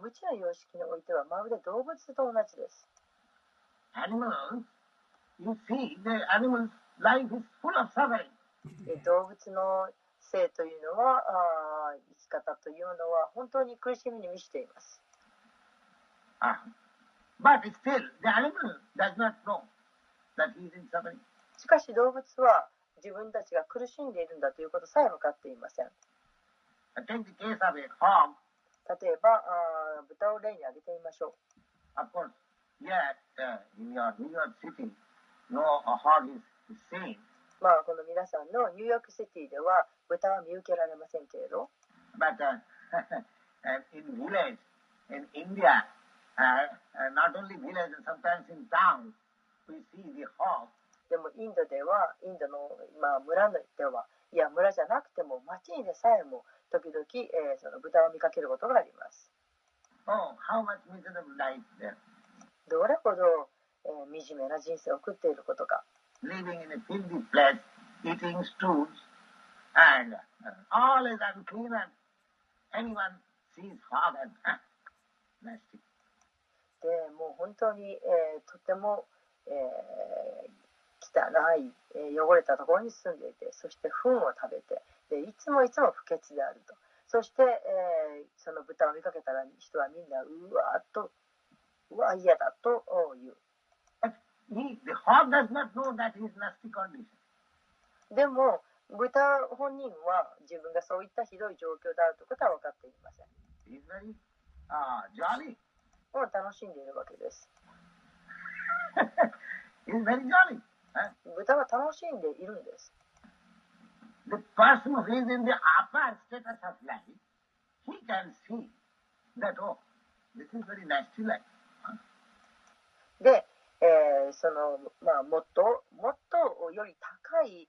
Speaker 2: 無知な様式においてはまるで動物と同じです。動物の生というのはあ生き方というのは本当に苦しみに満ちています。しかし動物は自分たちが苦しんでいるんだということさえ分かっていません。例えば豚を例に挙げてみましょう。まあこの皆さんのニューヨークシティでは豚は見受けられませんけれど。でもインドでは、インドの、まあ、村では、いや村じゃなくても、町にでさえも時々、えー、その豚を見かけることがあります。どれほど、え、惨めな人生を送っていることか。
Speaker 3: and Anyone sees father nasty.
Speaker 2: でもう本当に、え、とても、え、汚い、え、汚れたところに住んでいてそして糞を食べてでいつもいつも不潔であると。そして、え、その豚を見かけたら人はみんなうわーっとうわ嫌だと言う。でもブ本人は自分がそういったひどい状況であるということは分かっていません。を楽しんでいるわけです。
Speaker 3: ブ
Speaker 2: タは楽しんでいるんです。で、えー、その、まあ、もっと、もっとより高い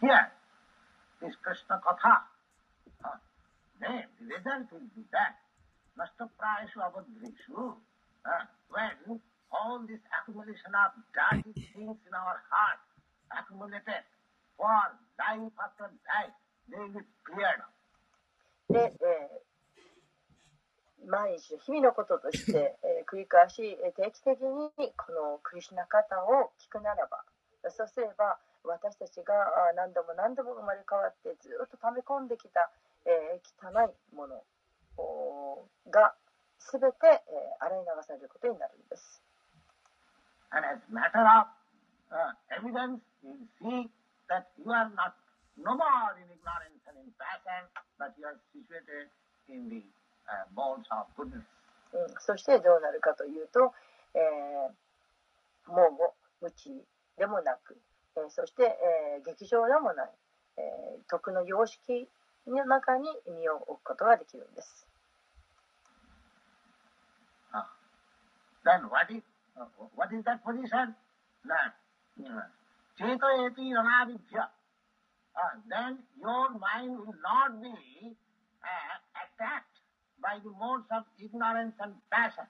Speaker 3: Hear this Krishna Katha, uh, then the result will be that Nastaprayashu Avadreshu uh, when all this accumulation of dirty things in our heart accumulated for life after life, they will be cleared up.
Speaker 2: で、えー毎日日々のこととして、えー繰り返しえー定期的にこのクリシュナ方を聞くならばそうすれば私たちが何度も何度も生まれ変わってずっと溜め込んできた、え、汚いものが全て、え、洗い流されることになるんです。そしてどうなるかというと、え、もう無知でもなく。えーそして、えー劇場でもない、えー徳の様式の中に身を置くことができるんです。
Speaker 3: Uh, then what is uh, what is that position? That uh, chetayati ranavibhya. Uh, then your mind will not be uh, attacked by the modes of ignorance and passion.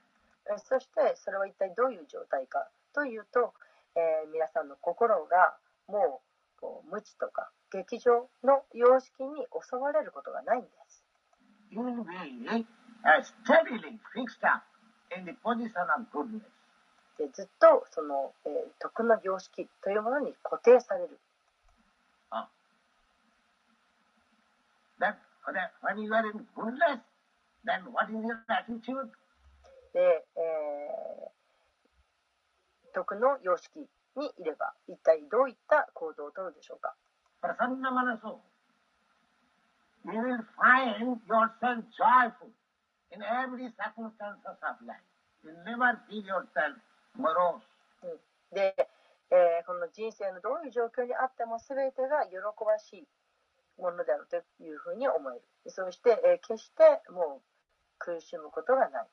Speaker 2: えーそしてそれは一体どういう状態かというと、え、皆さんの心がもう,無知とか劇場の様式に襲われることがないんです。でずっとその、え、徳の様式というものに固定される。で、え、徳の様式にいれば一体どういった行動をとるでしょうか？で、え、この人生のどういう状況にあっても全てが喜ばしいものであるというふうに思える。そして、え、決してもう苦しむことがない。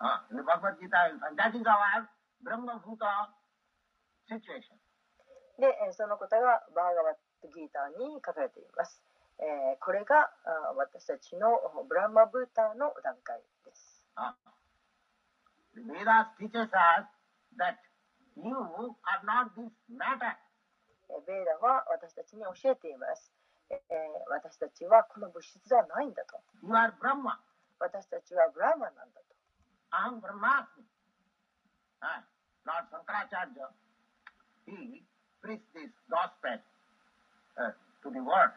Speaker 3: Ah, uh, Bhagavad Gita is and that is our Brahma Bhuta situation.
Speaker 2: で、その答えはバーガーバットギーターに書かれています。えー、これがあ私たちのブラマブターの段階です。ベは私たちに教えています、私たちはこの物質ではないんだと。私たちはブラマなんだと。ハンブ ब्रह्मास्मि लॉर्ड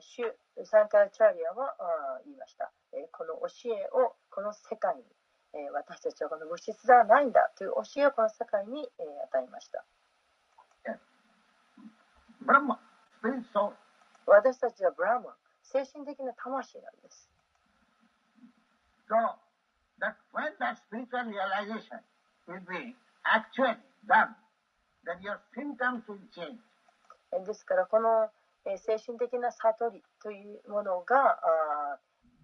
Speaker 2: シュ・サンカーチャリアは言いました。この教えをこの世界に、私たちはこの物質ではないんだという教えをこの世界に与えました。
Speaker 3: Yes. ブラマ、スピリッツ・
Speaker 2: 私たちはブラーマン精神的な魂なんです
Speaker 3: So that when that spiritual realization will be actually done, then your symptoms will change.
Speaker 2: えーですからこの、えー精神的な悟りというものが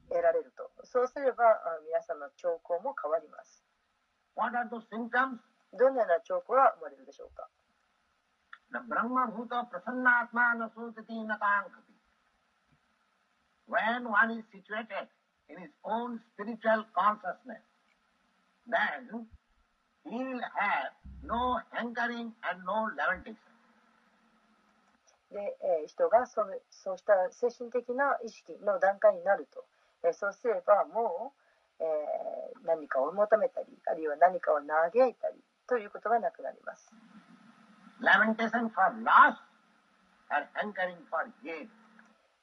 Speaker 2: 得られるとそうすれば皆さんの兆候も変わります
Speaker 3: What are those symptoms?
Speaker 2: どのような兆候が生まれるでしょうか
Speaker 3: The Brahma Bhuta Prasannatma Nasutati Nakankati. When one is situated in his own spiritual consciousness, then he will have no hankering and no lamentation.
Speaker 2: で、えー人がそのそうした精神的な意識の段階になると、えーそうすればもう、えー何かを求めたりあるいは何かを嘆いたりということがなくなります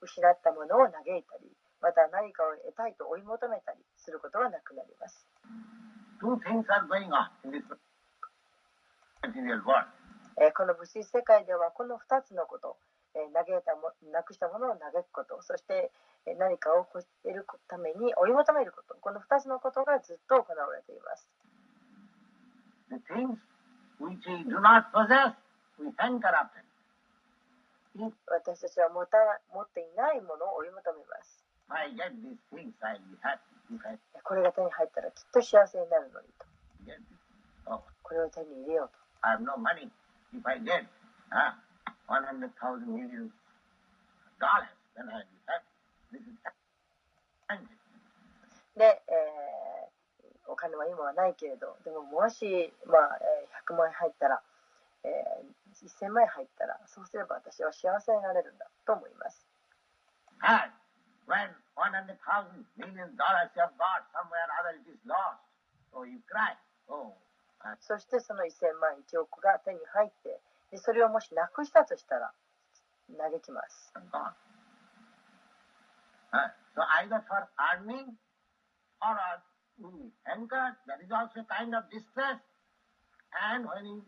Speaker 2: 失ったものを嘆いたり、また何かを得たいと追い求めたりすることはなくなります。この物質世界ではこの2つのこと、嘆いたも失くしたものを嘆くこと、そして何かを得るために追い求めること、この2つのことがずっと行われています。私たちは持,た持っていないものを追い求めます。これが手に入ったらきっと幸せになるのにと。これを手に入れようと。で、えー、お金は今はないけれど、でももし、まあえー、100万円入ったら、えー1000万円入ったら、そうすれば私は幸せになれるんだと思います。そしてその1000万、1億が手に入ってで、それをもしなくしたとしたら、嘆きます。
Speaker 3: And when he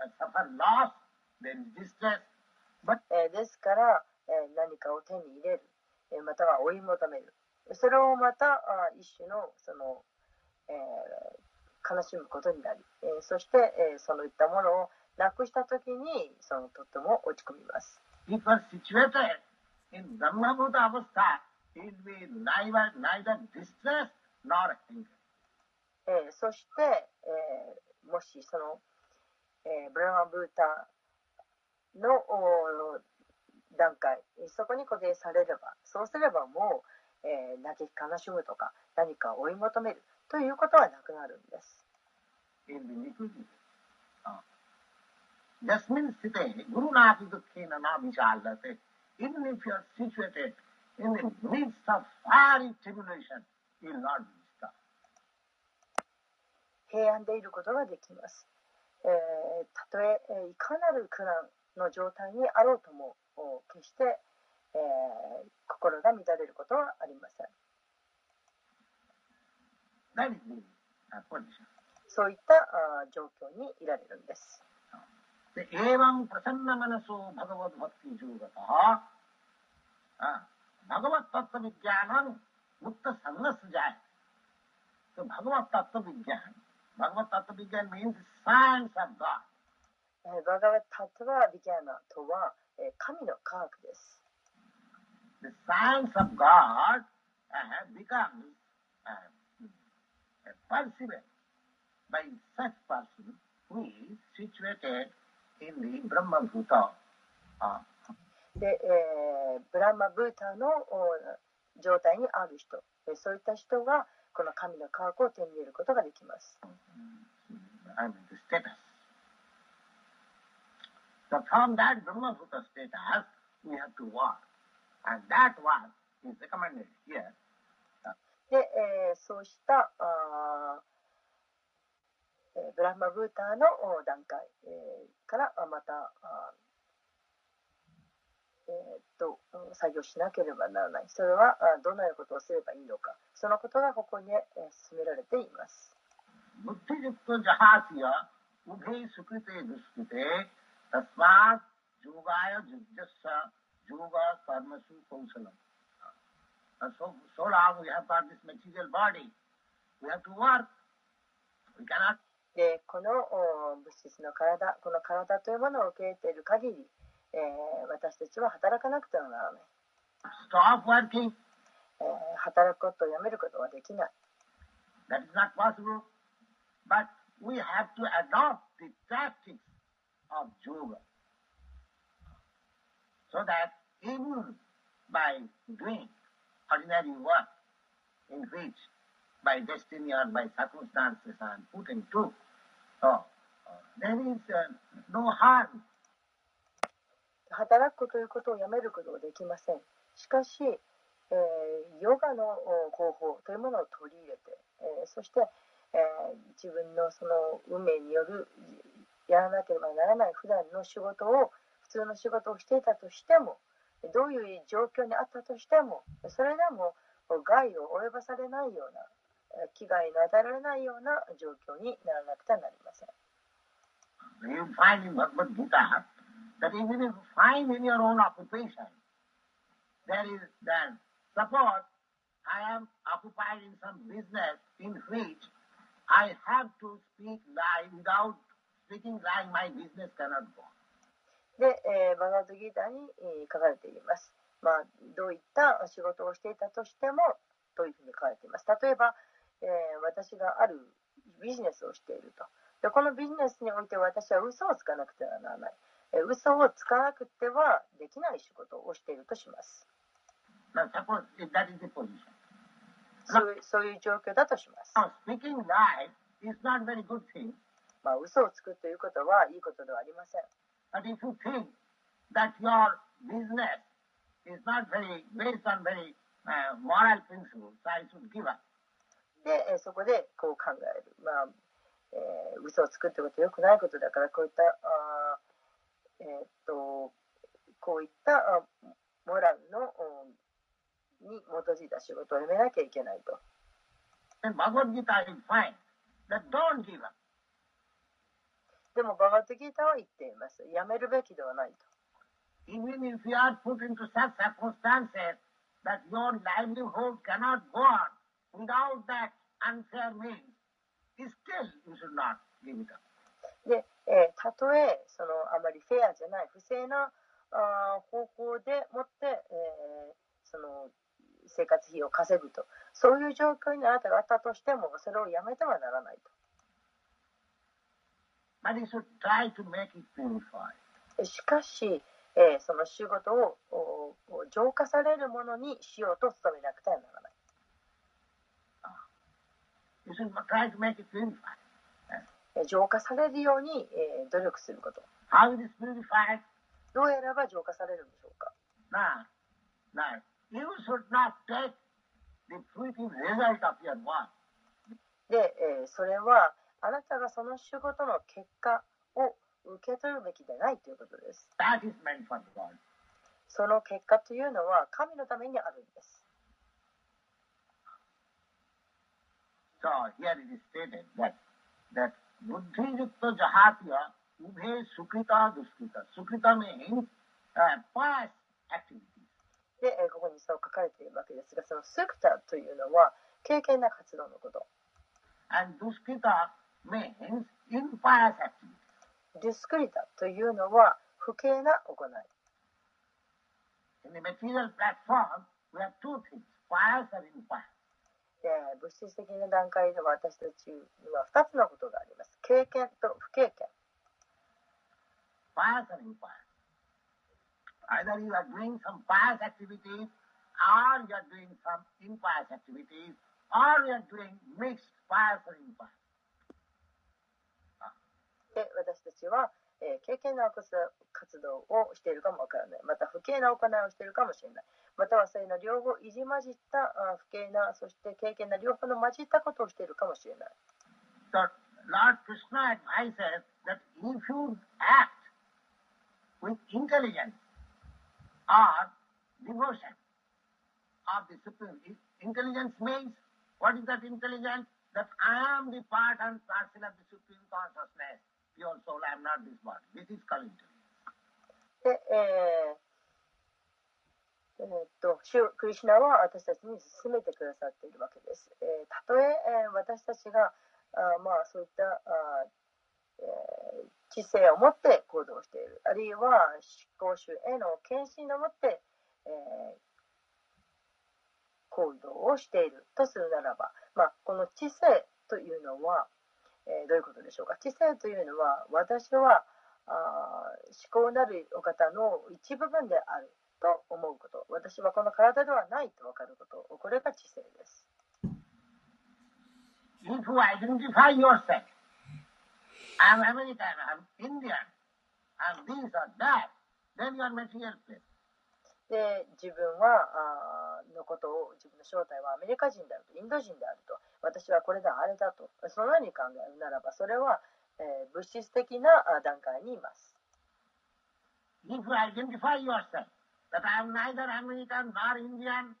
Speaker 3: uh, suffer loss, there is distress. But
Speaker 2: えーですから、えー何かを手に入れる、えーまたは追い求めるそれをまたあ一種のその、えー悲しむことになり、えーそして、えーそういったものをなくした時にそのとっても落ち込みます
Speaker 3: if you are situated in Brahmabhuta avastha, it will be neither, neither distress nor anger.
Speaker 2: えーそして、えーもしその、えーブラマブータの段階そこに固定されればそうすればもう、えー、嘆き悲しむとか何か追い求めるということはなくなるんです。平安でいることができます。え、たとえいかなる苦難の状態にあろうとも決して、心が乱れることはありません。そういった状況にいられるんです。
Speaker 3: バグマッタットビギャン。バグマッタットビギャン means science of God.
Speaker 2: えーバガバタトワ・ビギャーナとは、えー神の科学です。
Speaker 3: the science of God uh, becomes uh, perceived by such person who is situated in the Brahma Bhuta. Uh,
Speaker 2: で、えーブラマ・ブータのお状態にある人、えーそういった人がこの神の科学を手に入れることができます。
Speaker 3: I mean the status. So from that Brahma Sutta status, we have to walk. And that walk is recommended here.
Speaker 2: で、えー、そうしたあ、えー、ブラフマブーターの段階、えー、からまたあ、えー、っと作業しなければならない。それはあどのようなことをすればいいのか。そのことがここに、えー、進められています。
Speaker 3: ブッテジプトジャハーティア、ウゲイスクテイブスクテイ तस्मात् योगाय युजस्व yoga कर्मसु कौशलम And so, so long we have got this material body. We have to work. We cannot
Speaker 2: でこのお物質の体この体というものを受け入れている限り、えー私たちは働かなくてはならない、
Speaker 3: Stop working.
Speaker 2: えー働くことをやめることはできない
Speaker 3: That is not possible. But we have to adopt the tactics of yoga. So that even by doing ordinary work in which by destiny or by circumstances I am put into, so there is no harm.
Speaker 2: 働くということをやめることはできませんしかし、えーヨガの方法というものを取り入れて、えーそして、えー自分のその運命によるやならない普段の仕事を普通の仕事をしていたとしてもどういう状況にあったとしてもそれでも害を及ばされないような危害に当たらないような状況にならなくてはなりません。
Speaker 3: Speaking lie, my business cannot go.
Speaker 2: で、えーバガードギーターに、えー書かれています。まあ、どういった仕事をしていたとしても、というふうに書かれています。例えば、えー私があるビジネスをしていると。で、このビジネスにおいて私は嘘をつかなくてはならない。えー嘘をつかなくてはできない仕事をしているとします。
Speaker 3: Now, suppose if that is the position.
Speaker 2: そういうそういう状況だとします。
Speaker 3: Now, speaking lie is not very good thing.
Speaker 2: まあ、嘘をつくということはいいことではありません。で、そこでこう考える。まあ、嘘をつくということはよくないことだから、こういった、あえー、っとこういったあモラルのに基づいた仕事をやめなきゃいけないと。
Speaker 3: And
Speaker 2: でもバガテギータは言っています。やめるべきではないと。で、えー、たとえそのあまりフェアじゃない不正なあ方向でもって、えー、その生活費を稼ぐとそういう状況にあなたがあったとしてもそれをやめてはならないと。しかし、え、その仕事をお浄化されるものにしようと努めなくてはならない。浄化されるように、え、努力すること。どうやれば浄化されるんでしょうか？で、え、それは。あなたがその仕事の結果を受け取るべきでないということです
Speaker 3: That is meant for God.
Speaker 2: その結果というのは神のためにあるんです。
Speaker 3: So here it is stated that that means uh, past activities.
Speaker 2: で、えーここにそう書かれているわけですが、そのスクタというのは経験な活動のこと。
Speaker 3: And means impious activities.
Speaker 2: デュスクリタというのは不敬な行い。
Speaker 3: In the material platform, we have two things, pious and impious.
Speaker 2: で物質的な段階では私たちには2つのことがあります。経験と不経験。
Speaker 3: pious and impious. Either you are doing some pious activities, or you are doing some impious activities, or you are doing mixed pious and impious.
Speaker 2: で、私たちは、えー経験な活動をしているかもわからない。また不敬な行いをしているかもしれない。またはそういうの両方いじ混じったあ不敬な、そして経験な両方の混じったことをしているかもしれない。
Speaker 3: Lord Krishna advises that if you act with intelligence or devotion of the Supreme, intelligence means what is that intelligence? That I am the part and parcel of the Supreme Consciousness, pure soul, I am not this body. This is Kalinta.
Speaker 2: で、えーえーっと主クリシュナは私たちに進めてくださっているわけです。えーたとええー私たちがあまあそういったあ、えー知性を持って行動している。あるいは思考主への献身を持って、えー行動をしているとするならば、まあ、この知性というのは、えーどういうことでしょうか。知性というのは、私はあ思考なるお方の一部分であると思うこと。私はこの体ではないと分かること。これが知性です。
Speaker 3: If you identify yourself, I'm American, I'm Indian, I'm this or that, then you are material place.
Speaker 2: で自分はあのことを自分の正体はアメリカ人であるとインド人であると私はこれだあれだとそのように考えるならばそれは、えー物質的な段階にいます
Speaker 3: If you identify yourself that I am neither American nor Indian,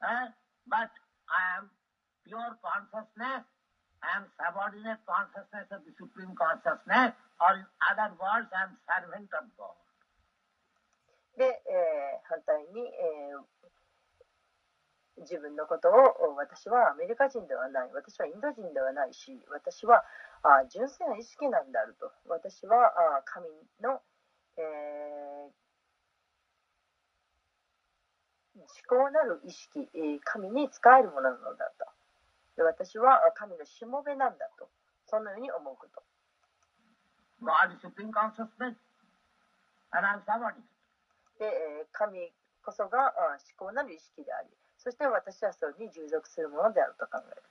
Speaker 3: eh, but I am pure consciousness, I am subordinate consciousness of the Supreme Consciousness, or in other words, I am servant of God.
Speaker 2: で、えー反対に、えー自分のことを私はアメリカ人ではない。私はインド人ではないし私はあ純粋な意識なんであると。私はあ神の、えー思考なる意識神に仕えるものなのだと。で私は神のしもべなんだと。そのように思うこと。
Speaker 3: God is Supreme Consciousness, and I am subordinate.
Speaker 2: で神こそが思考なる意識でありそして私はそれに従属するものであると考える。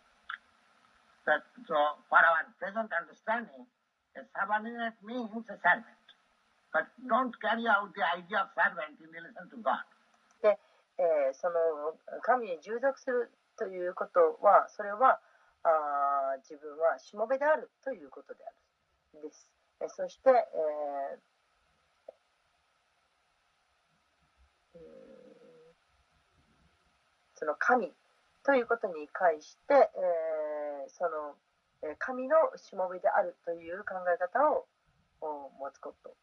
Speaker 2: で、え、その神に従属するということはそれはあ自分はしもべであるということであるです。そして、えその神ということに対して、えー、その神のしもべであるという考え方を持つこと。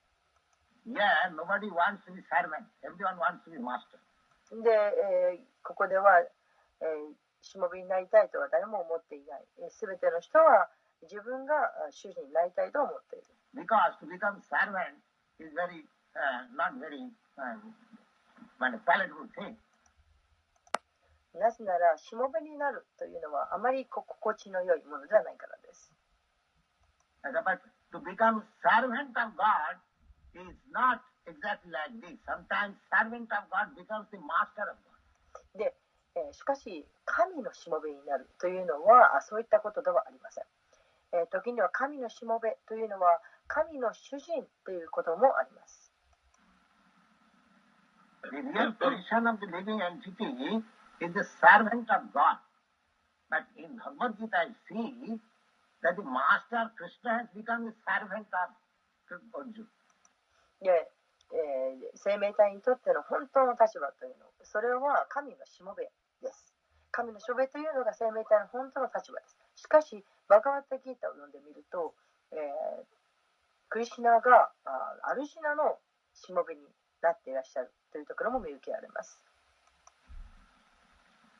Speaker 2: で、えー、ここでは、えー、しもべになりたいとは誰も思っていない。す、べ、ての人は自分が主人になりたいと思っている。なぜなら、しもべになるというのはあまり心地の良いものではないからです。で、えー、しかし、神のしもべになるというのはそういったことではありません。え、時には神のしもべというのは神の主人ということもあります。
Speaker 3: Is the servant of God. But in Bhagavad Gita, I see that the master Krishna has become the servant of Arjuna.
Speaker 2: で、えー生命体にとっての本当の立場というのそれは神のしもべです神のしもべというのが生命体の本当の立場ですしかしバガワッタギータを読んでみると、えークリシナがあアルシナのしもべになっていらっしゃるというところも見受けられます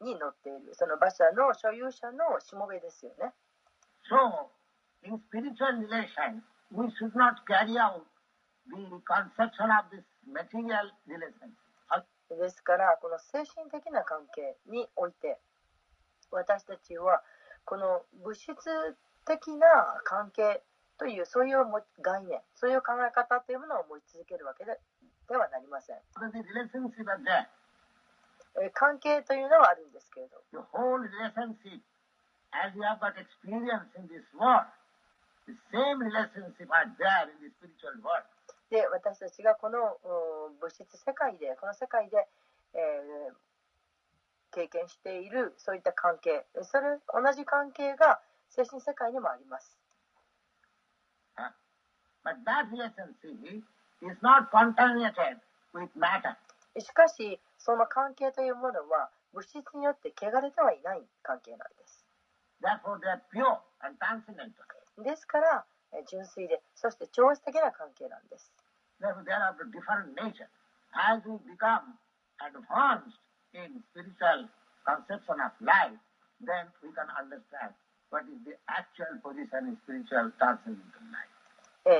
Speaker 2: に乗っているその馬車の所有者のしもべですよね
Speaker 3: So, in spiritual relations, we should not carry out the conception of this material relation.
Speaker 2: ですからこの精神的な関係において私たちはこの物質的な関係というそういうも概念そういう考え方というものを持ち続けるわけでではなりません
Speaker 3: the relationship are there.
Speaker 2: え、関係というのはあるんですけれど。で私たちがこの物質世界で、この世界で、え、経験しているそういった関係、それ同じ関係が精神世界にもあります。しかし、その関係というものは物質によって汚れてはいない関係なんです。ですから、純粋で、そして調越的な関係なんです。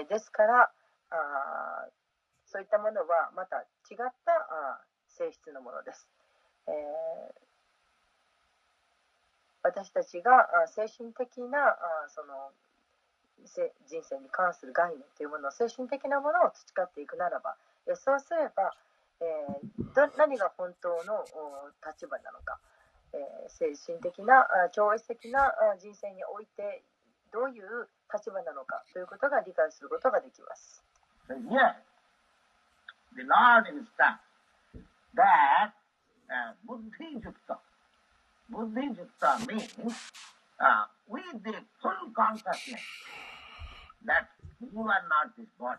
Speaker 2: ですから、あそういったものはまた違った。性質のものです、えー私たちが精神的なその人生に関する概念というものを精神的なものを培っていくならばそうすれば、えー何が本当の立場なのか、えー精神的な超越的な人生においてどういう立場なのかということが理解することができます。
Speaker 3: So, yeah. That uh, buddhi yukta. Buddhi yukta means uh, with the full consciousness that you are not this body.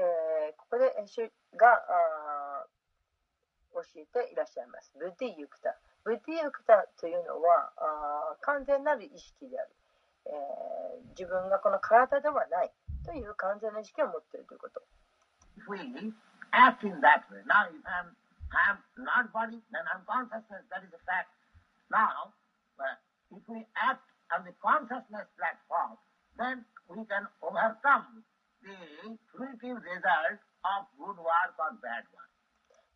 Speaker 2: えーここで主があ教えていらっしゃいます。ブディユクタ。ブディユクタというのはあ完全なる意識である、えー自分がこの体ではないという完全な意識を持っているということ。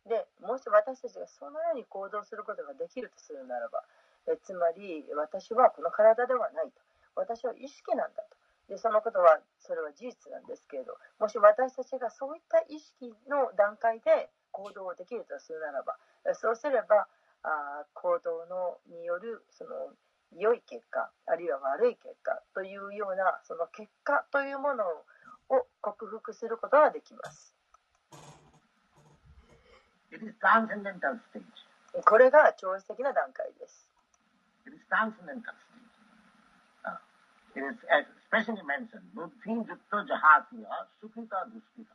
Speaker 2: でもし私たちがそのように行動することができるとするならばえつまり私はこの体ではないと。私は意識なんだと。でそのことはそれは事実なんですけれどもし私たちがそういった意識の段階で行動できるとするならばえそうすればあー行動のによるその良い結果あるいは悪い結果というようなその結果というものを克服することができます.これが超越的な段階です
Speaker 3: It is transcendental stage. Uh, it is especially mentioned, buddhi yukta jahasiya sukhita dushkita.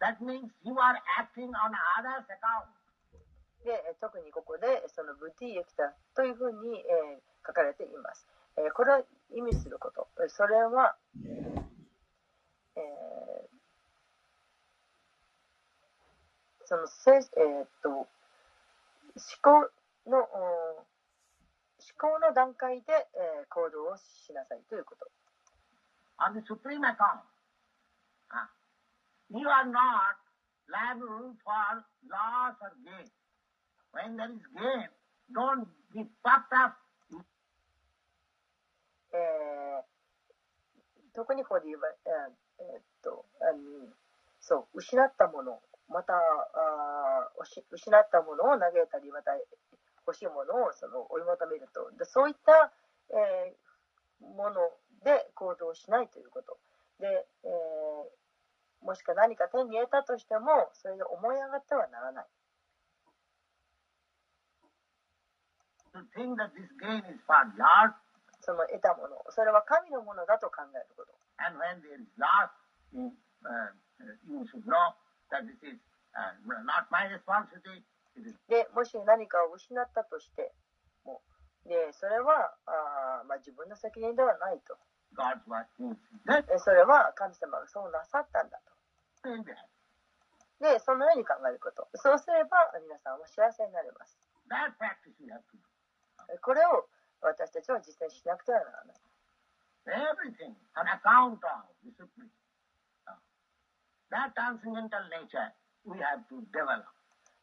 Speaker 3: That means you are acting on others' account.
Speaker 2: で特にここでそのブティユキタというふうに、えー書かれています、えーこれを意味することそれは、えーそのせ、えーっと思考のお思考の段階で、えー行動をしなさいということ
Speaker 3: On the supreme account, uh, you are not liable for loss or gain. When there is gain, don't be puffed up.
Speaker 2: えー特にここで言えば、えーえーっとあのそう失ったものまたあ失ったものを嘆いたりまた欲しいものをその追い求めるとでそういった、えー、もので行動しないということで、えー、もしか何か手に入れたとしてもそれで思い上がってはならない。その得たもの、それは神のものだと考えること。でもし何かを失ったとしてもでそれはあ、まあ、自分の責任ではないと。でそれは神様がそうなさったんだと。で、そのように考えること。そうすれば皆さんは幸せになります。これを私たちは実践しなくてはならない。
Speaker 3: That transcendental nature we have to develop.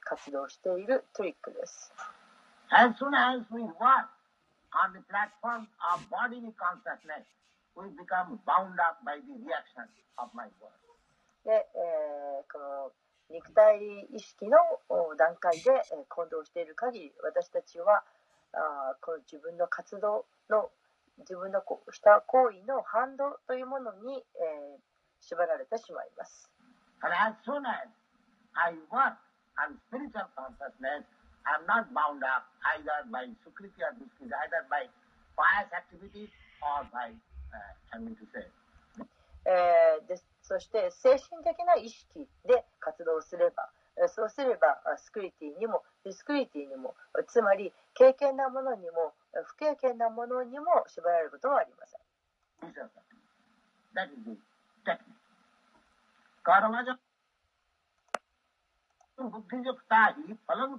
Speaker 2: 活動しているトリックです。で、えー、この肉体意識の段階で行動している限り、私たちはあこの自分の活動の自分のこした行為の反動というものに、えー、縛られてしまいます。
Speaker 3: I work on spiritual consciousness, I am not bound up either by Sukriti or Duskiti, either by pious activities or by, uh, I mean to say,
Speaker 2: えーでそして精神的な意識で活動すればえーそうすればあスクリティにもディスクリティにもつまり経験なものにもえー不経験なものにも縛られることはありません。
Speaker 3: That is the technique. బుద్ధియుక్తా హి ఫలం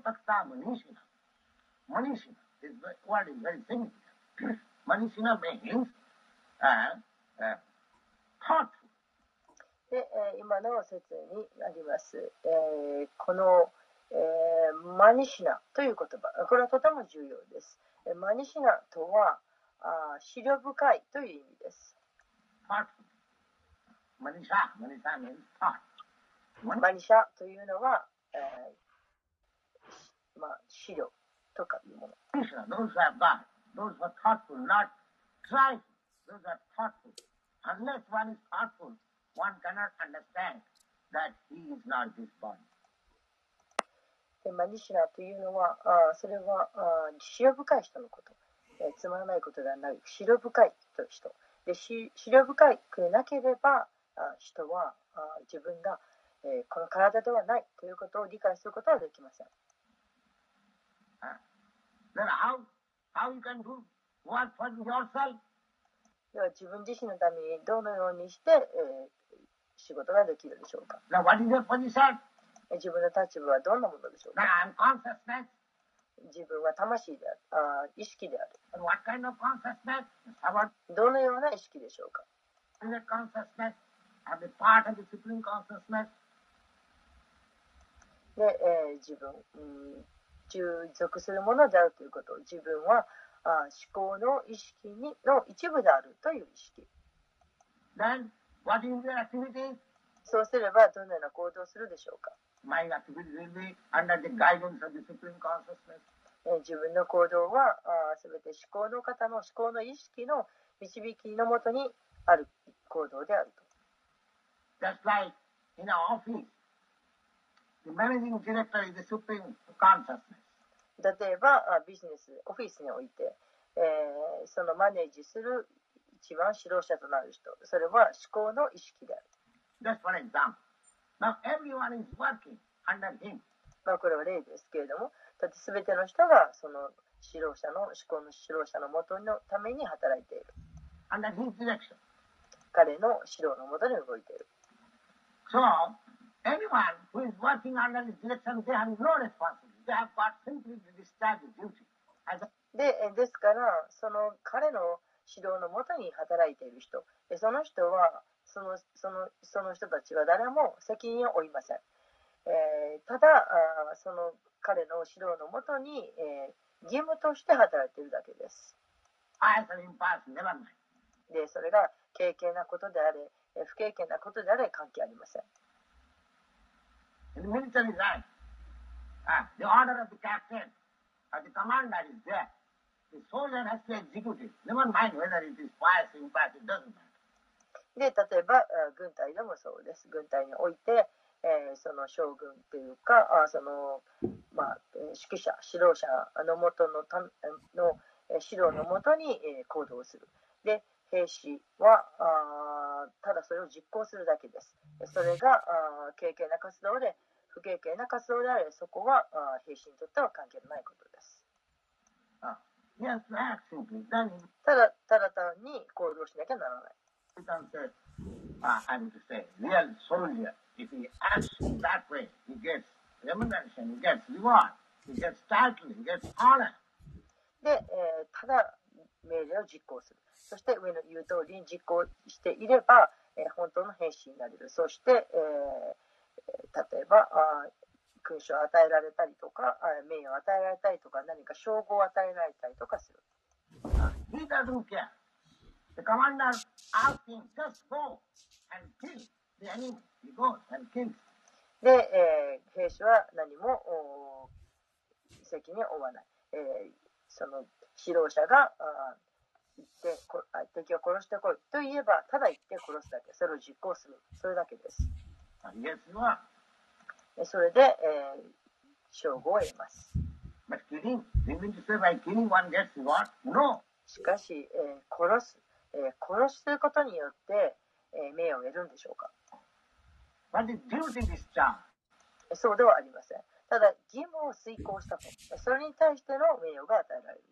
Speaker 3: い
Speaker 2: で、え、今の説になります、え、この、え、マニシナという言葉、これはとても重要です。え、マニシナとはあ、資料深いという意味です。
Speaker 3: マニシャ、
Speaker 2: マニシャというのは、まあ、資料とかいうもの。でマニシュラというのはあそれは資料深い人のこと、えー、つまらないことではない。資料深い人。資料深くなければあ人はあ自分がえ、この体ではないということを理解することはできません。では自分自身のためにどのようにして、え、仕事ができるでしょうか。自分の立場はどんなものでしょうか。自分は魂である、意識である。どのような意識でしょうか。で、えー自分、うん、従属するものであるということ。自分はあ思考の意識にの一部であるという意識。
Speaker 3: Then what is your activity?
Speaker 2: そうすればどのような行動をするでしょうか、
Speaker 3: My activity will be under the guidance of the supreme consciousness.
Speaker 2: えー自分の行動はあ全て思考の方の思考の意識の導きのもとにある行動であると。
Speaker 3: Just like in an office,
Speaker 2: 例えばビジネスオフィスにおいて、えー、そのマネージする一番指導者となる人それは思考の意識である。これは例ですけれどもだっての人が指導者の思考の指導者のもとのために働いている。彼の指導のもとに動いている。
Speaker 3: So,
Speaker 2: で,ですから、その彼の指導のもとに働いている人、その人は、その,人たちは誰も責任を負いません。ただ、その彼の指導のもとに、義務として働いているだけです。で、それが軽々なことであれ、不軽々なことであれ、関係ありません。
Speaker 3: In the military life, ah, the order of the captain or the commander is there. The soldier has to execute it. Never mind whether it is pious or impious, it doesn't matter.
Speaker 2: で例えば軍隊でもそうです軍隊において、えーその将軍というかあその、まあ、指揮者指導者のもとののえー指導のもとに、えー行動するで兵士はあただそれを実行するだけです。それが経験な活動で不経験な活動であれそこはあ兵士にとっては関係ないことです。ただ,ただ単に行動しなきゃならない。で、えー、ただ命令を実行する。そして上の言う通りに実行していれば、えー本当の兵士になれる。そして、えー例えばあー勲章を与えられたりとか、名誉を与えられたりとか、何か称号を与えられたりとかする。
Speaker 3: he doesn't care. The commander asks him, just go and kill the enemy. He goes and kills.
Speaker 2: で、えー兵士は何もお責任を負わない、えーその指導者が行って敵を殺してこいと言えばただ行って殺すだけそれを実行するそれだけです、
Speaker 3: yes, you are.
Speaker 2: えそれで、えー、称号を得ます
Speaker 3: But killing, you mean to say by killing one gets reward? No.
Speaker 2: しかし、えー殺す、えー殺すことによって、えー名誉を得るんでしょうか
Speaker 3: But the duty.
Speaker 2: そうではありませんただ義務を遂行したとそれに対しての名誉が与えられる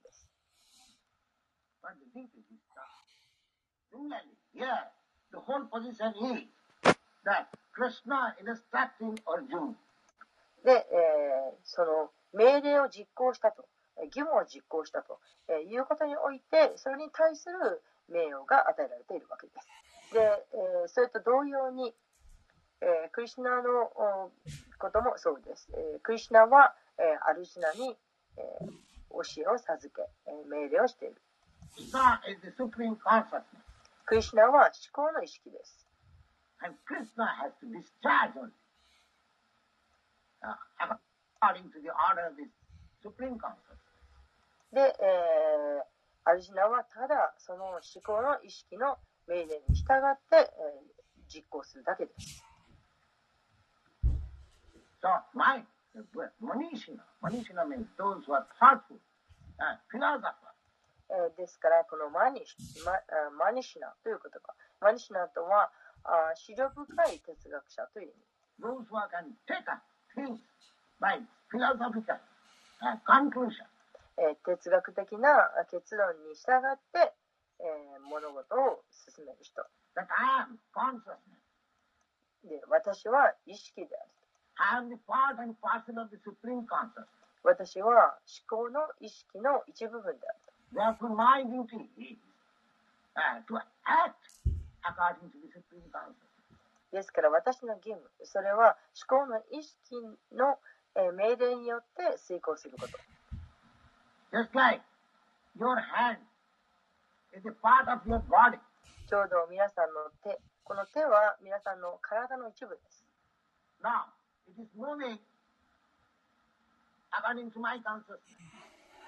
Speaker 3: But the duty discharge. Similarly, here, the whole position is that Krishna instructing Arjuna
Speaker 2: で、えーその命令を実行したと、義務を実行したと、えーいうことにおいて、それに対する名誉が与えられているわけです。で、えーそれと同様に、えークリシナのこともそうです。えークリシナは、えーアルジナに、えー教えを授け、えー命令をしている。クリシュナは思考の意識です。
Speaker 3: And Krishna has to discharge only. Uh, according to the order of the supreme consciousness.
Speaker 2: で、えーアルジュナはただその思考の意識の命令に従って、えー実行するだけです。
Speaker 3: So, my Manishina, Manishina means those who are thoughtful, uh, philosophers.
Speaker 2: ですから、このマニシ,ママニシナということか。マニシナとは、あ視力深い哲学者という意味。哲学的な結論に従って、物事を進める人。で私は意識である。私は思考の意識の一部分である。
Speaker 3: Therefore, my duty is uh, to act according to the supreme consciousness.
Speaker 2: ですから私の義務、それは思考の意識の、えー命令によって遂行すること。
Speaker 3: Just like your hand is a part of your body.
Speaker 2: ちょうど皆さんの手、この手は皆さんの体の一部です。
Speaker 3: Now, it is moving according to my consciousness.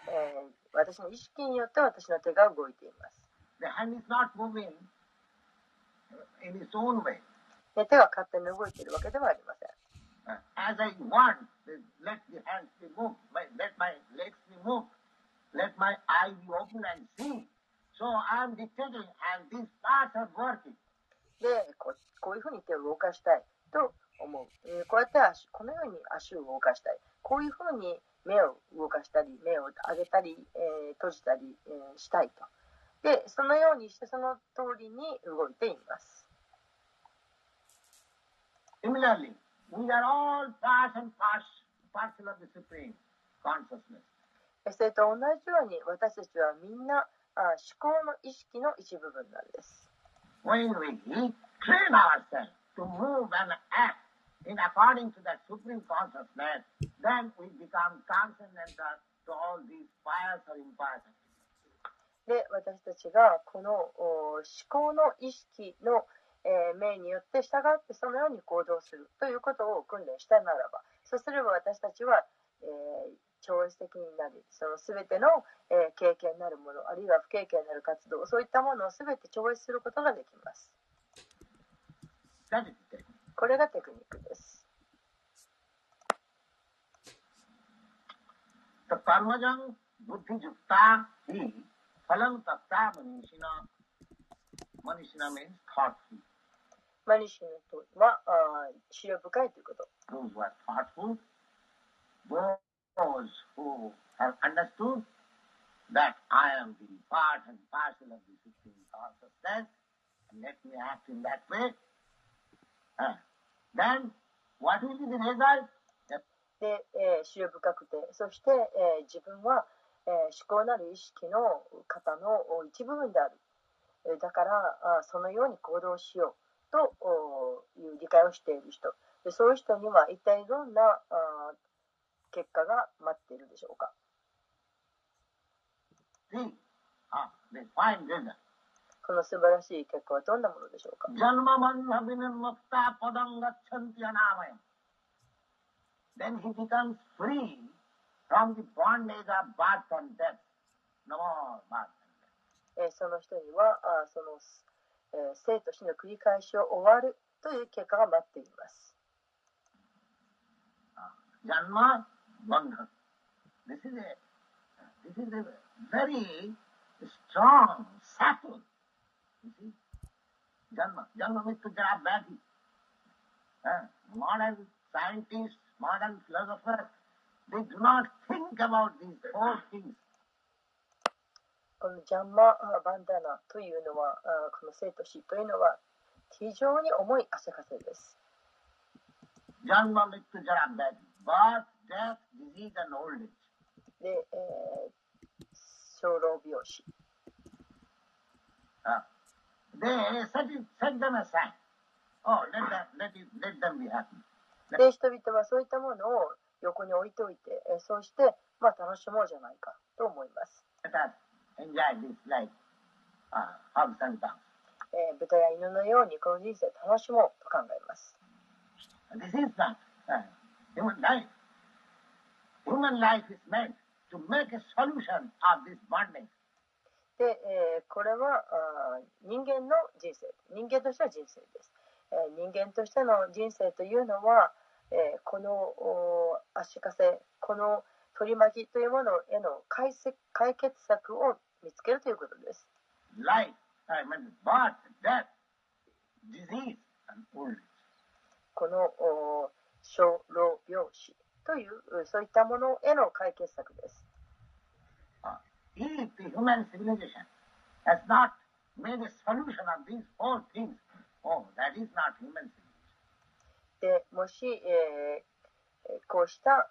Speaker 2: えー私の意識によって私の手が動いています。
Speaker 3: The hand is not moving in its own way.
Speaker 2: で手は勝手に動いているわけではありません。
Speaker 3: Uh, as I want, let the hands be moved, let my legs be moved, let my eyes be open and see. So I am dictating and these parts are working.
Speaker 2: でこう、こういうふうに手を動かしたいと思う。えーこうやって足、このように足を動かしたい。こういうふうに目を動かしたり、目を上げたり、えー閉じたり、えーしたいと。で、そのようにしてその通りに動いています。
Speaker 3: Similarly, we are all parts and parts, parcel of the Supreme Consciousness.
Speaker 2: えそれと同じように私たちはみんなあ思考の意識の一部分なんです。
Speaker 3: When we train ourselves to move and act in according to that Supreme Consciousness, then we become transcendental to all these pious or impious activities.
Speaker 2: で、私たちがこのお思考の意識の、えー命によって従ってそのように行動するということを訓練したならば、そうすれば私たちは、えー超越的になり、その全ての、えー経験なるもの、あるいは不経験なる活動、そういったものを全て超越することができます。
Speaker 3: That is the technique.
Speaker 2: これがテクニックです。
Speaker 3: तो कर्मजं बुद्धियुक्ता ही फलं तत्ता मनीषिणा मनीषिणा means thoughtful
Speaker 2: マニシュのとは、あー思慮深いということ。
Speaker 3: those who are thoughtful those who have understood that I am the part and parcel of the supreme consciousness and let me act in that way uh, then what be the result
Speaker 2: で、えー、思慮深くて、そして、えー自分は、えー思考なる意識の方のお一部分である。えーだからあ、そのように行動しようとおいう理解をしている人。でそういう人には一体どんなあ結果が待っているでしょうか。
Speaker 3: see ah, the fine result.
Speaker 2: この素晴らしい結果はどんなものでしょうか？えその人にはあその、えー、生と死の繰り返しを終わるという結果が待っています。
Speaker 3: This is a, this ジャンマ जन्म मृत्यु जरा व्याधि modern scientist modern philosopher they do
Speaker 2: このジャンマ・バンダナというのは、この生と死というのは、非常に重い汗かせです。
Speaker 3: ジャンマ・ミット・ジャラ・ベ、バー・デ・ィー・ザ・ールリッジ。
Speaker 2: で、えー、小老病死。
Speaker 3: あ、uh. They set them aside. Oh, let them, let, it, let them be happy.
Speaker 2: で、人々はそういったものを横に置いておいて、えーそうして、まあ楽しもうじゃないかと思います。
Speaker 3: Let us enjoy this life, uh, hogs and dogs.
Speaker 2: えー豚や犬のようにこの人生楽しもうと考えます。
Speaker 3: This is not uh, human life. Human life is meant to make a solution of this bondage.
Speaker 2: で、えーこれはあー人間の人生、人間としては人生です。えー人間としての人生というのは、えーこのお足かせ、この取り巻きというものへの解析解決策を見つけるということです。
Speaker 3: Life, I mean, birth, death, disease, and old.
Speaker 2: このお生老病死というそういったものへの解決策です。
Speaker 3: Uh, if the human civilization has not made a solution of these four things, oh, that is not human civilization.
Speaker 2: でもし、えーこうしたあ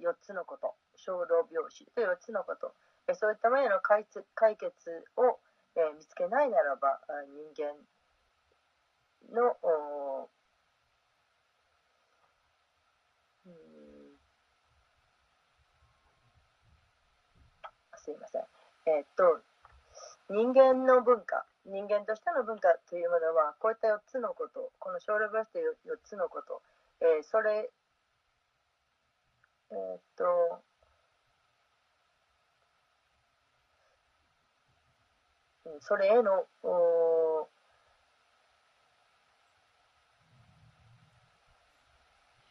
Speaker 2: 4つのこと生老病死と4つのことそういったものへの解決解決を、えー見つけないならば人間のおうーんすいません。えーっと人間の文化人間としての文化というものはこういった4つのことこの小老病死という4つのこと、えーそれえーっとうんそれへのお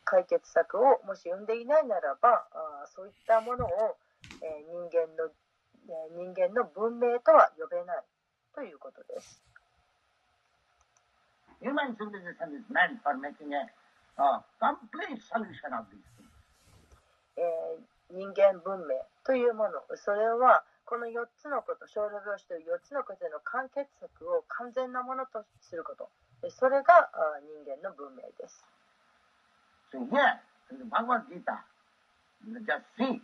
Speaker 2: 解決策をもし生んでいないならばあそういったものを、えー人間の、えー人間の文明とは呼べないということです。
Speaker 3: Human civilization is meant for making a uh, complete solution of these things.
Speaker 2: えー人間文明というものそれはこの4つのこと小老病死という4つのことへの完結策を完全なものとすることえそれがあー人間の文明です
Speaker 3: So here, in the Bhagavad Gita, just see hmm,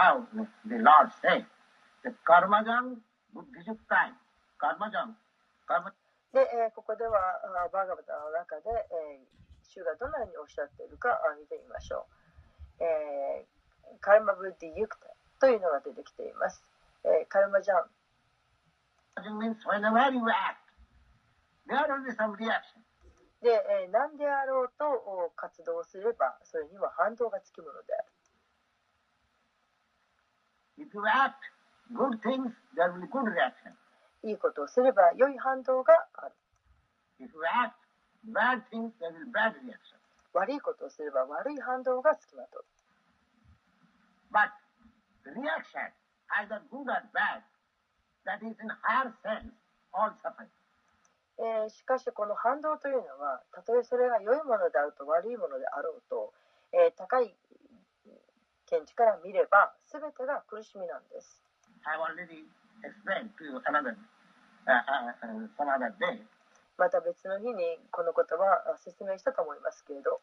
Speaker 3: how the Lord said, the karmajam buddhijuktai, karmajam, karma,
Speaker 2: で、えーここではバーガバタの中で、えー主がどのようにおっしゃっているか見てみましょう、えーカルマブッディユクタというのが出てきています、えーカルマジャン。
Speaker 3: means whenever you act, there will be some reaction.
Speaker 2: で、えー何であろうとお活動すればそれには反動がつきものである
Speaker 3: If you act good things, there will be good reaction.
Speaker 2: いいことをすれば良い反動がある。悪いことをすれば悪い反動がつきまとう。え、しかしこの反動というのはたとえそれが良いものであると悪いものであろうと、えー、高い見地から見れば全てが苦しみなんです。また別の日にこの言葉を説明したと思いますけれど。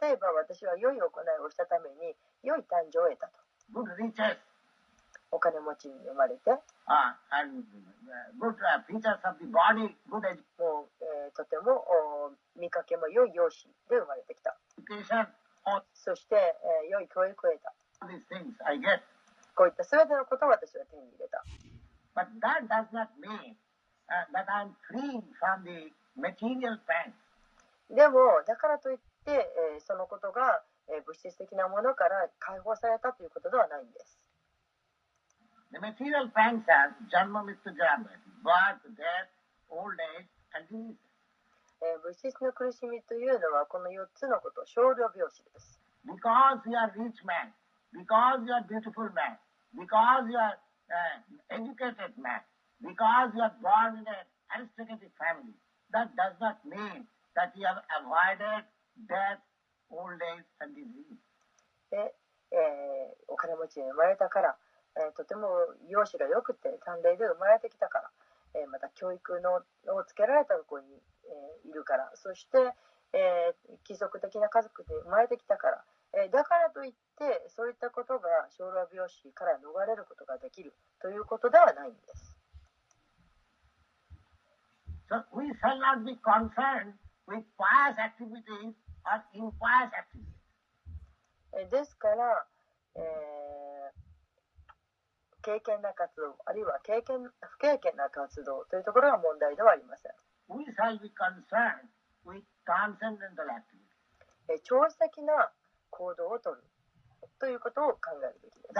Speaker 2: 例えば私は良い行いをしたために良い誕生を得たと。お金持ちに生まれて。とても見かけも良い容姿で生まれてきた。
Speaker 3: そ
Speaker 2: して、え、良い教育を得た。こういった全てのことを私は手に入れた。でも、だからといって、え、そのことが、え、物質的なものから解放されたということではないんです。
Speaker 3: The material pangs are janma mrityu jara, birth, death, old age, and disease.
Speaker 2: えー物質の苦しみというのはこの4つのこと、少量病死です。
Speaker 3: Because you are rich man, because you are beautiful man, because you are uh, educated man, because you are born in an aristocratic family, that does not mean that you have avoided death, old age, and disease.
Speaker 2: で、えーお金持ちに生まれたから、 えーとても容姿が良くて短麗で生まれてきたから、えーまた教育のをつけられたところに、えーいるからそして、えー貴族的な家族で生まれてきたから、えーだからといってそういったことが生老病死から逃れることができるということではないんです。
Speaker 3: So we shall not be concerned with pious activities or impious activities.
Speaker 2: えーですから、えー経験な活動あるいは経験不経験な活動というところは問題ではありません。長期的な行動をとるということを考えるべきです。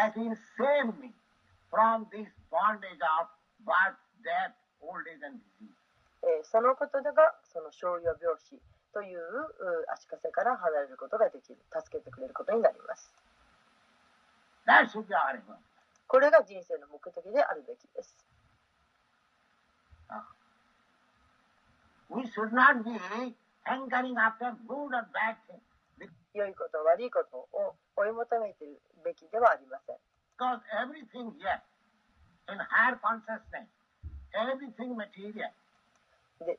Speaker 2: そのことでが、その商用病死という足かせから離れることができる、助けてくれることになります。これが人生の目的であるべきです。良いこと悪いことを追い求めているべきではありません。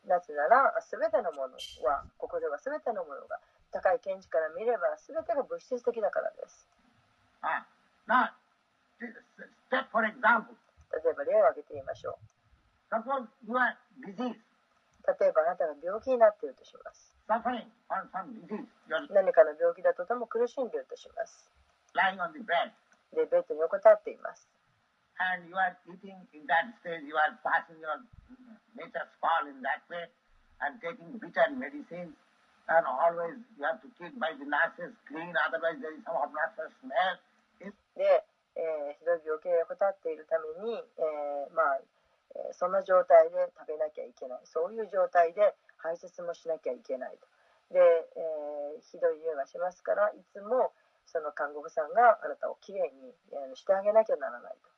Speaker 2: なぜならすべてのものはここではすべてのものが高い見地から見ればすべてが物質的だからです。例えば例を挙げてみましょう。例えばあなたが病気になっているとします。何かの病気だととても苦しんでいるとします。で、ベッドに横たっています。で、えーひどい病気で横たっているために、えーまあ、えーその状態で食べなきゃいけない。そういう状態で排泄もしなきゃいけないと。で、えーひどい匂いがしますからいつもその看護婦さんがあなたをきれいに、えーしてあげなきゃならないと。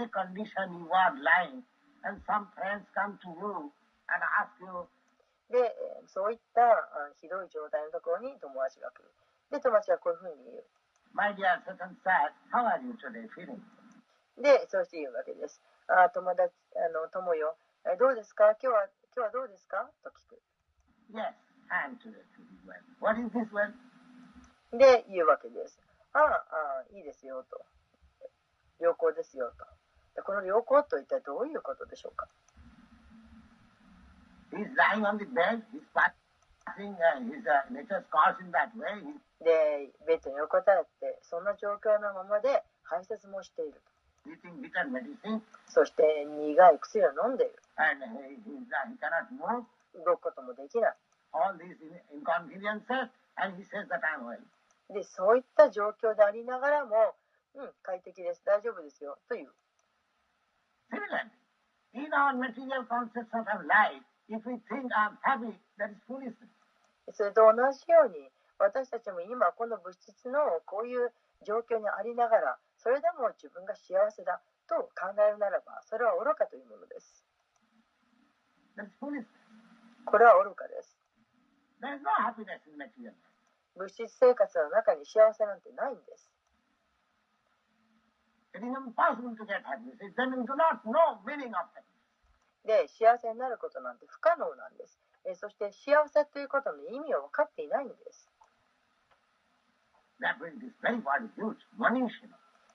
Speaker 3: Such a condition you are lying, and some friends come to you and ask you,
Speaker 2: で、えーそういったあひどい状態のところに友達が来る。で友達がこういうふうに言うで、そして言うわけです。あ友達、あの友よ、どうですか？今日は今日はどうですか？と聞く。で、言うわけです。ああ、いいですよと。良好ですよと。この良好と一体どういうことでしょうか？で、ベッドに横たわって、そんな状況のままで排泄もしている。そして苦い薬を飲んでいる。動くこともできない。で、そういった状況でありながらも、うん、快適です、大丈夫ですよ、という。それと同じように、私たちも今この物質のこういう状況にありながら、それでも自分が幸せだと考えるならば、それは愚かというものです。これは愚かです。物質生活の中に幸せなんてないんです。で、幸せになることなんて不可能なんです。えそして幸せということの意味を分かっていないんです。
Speaker 3: That way, this very word is used, manishina.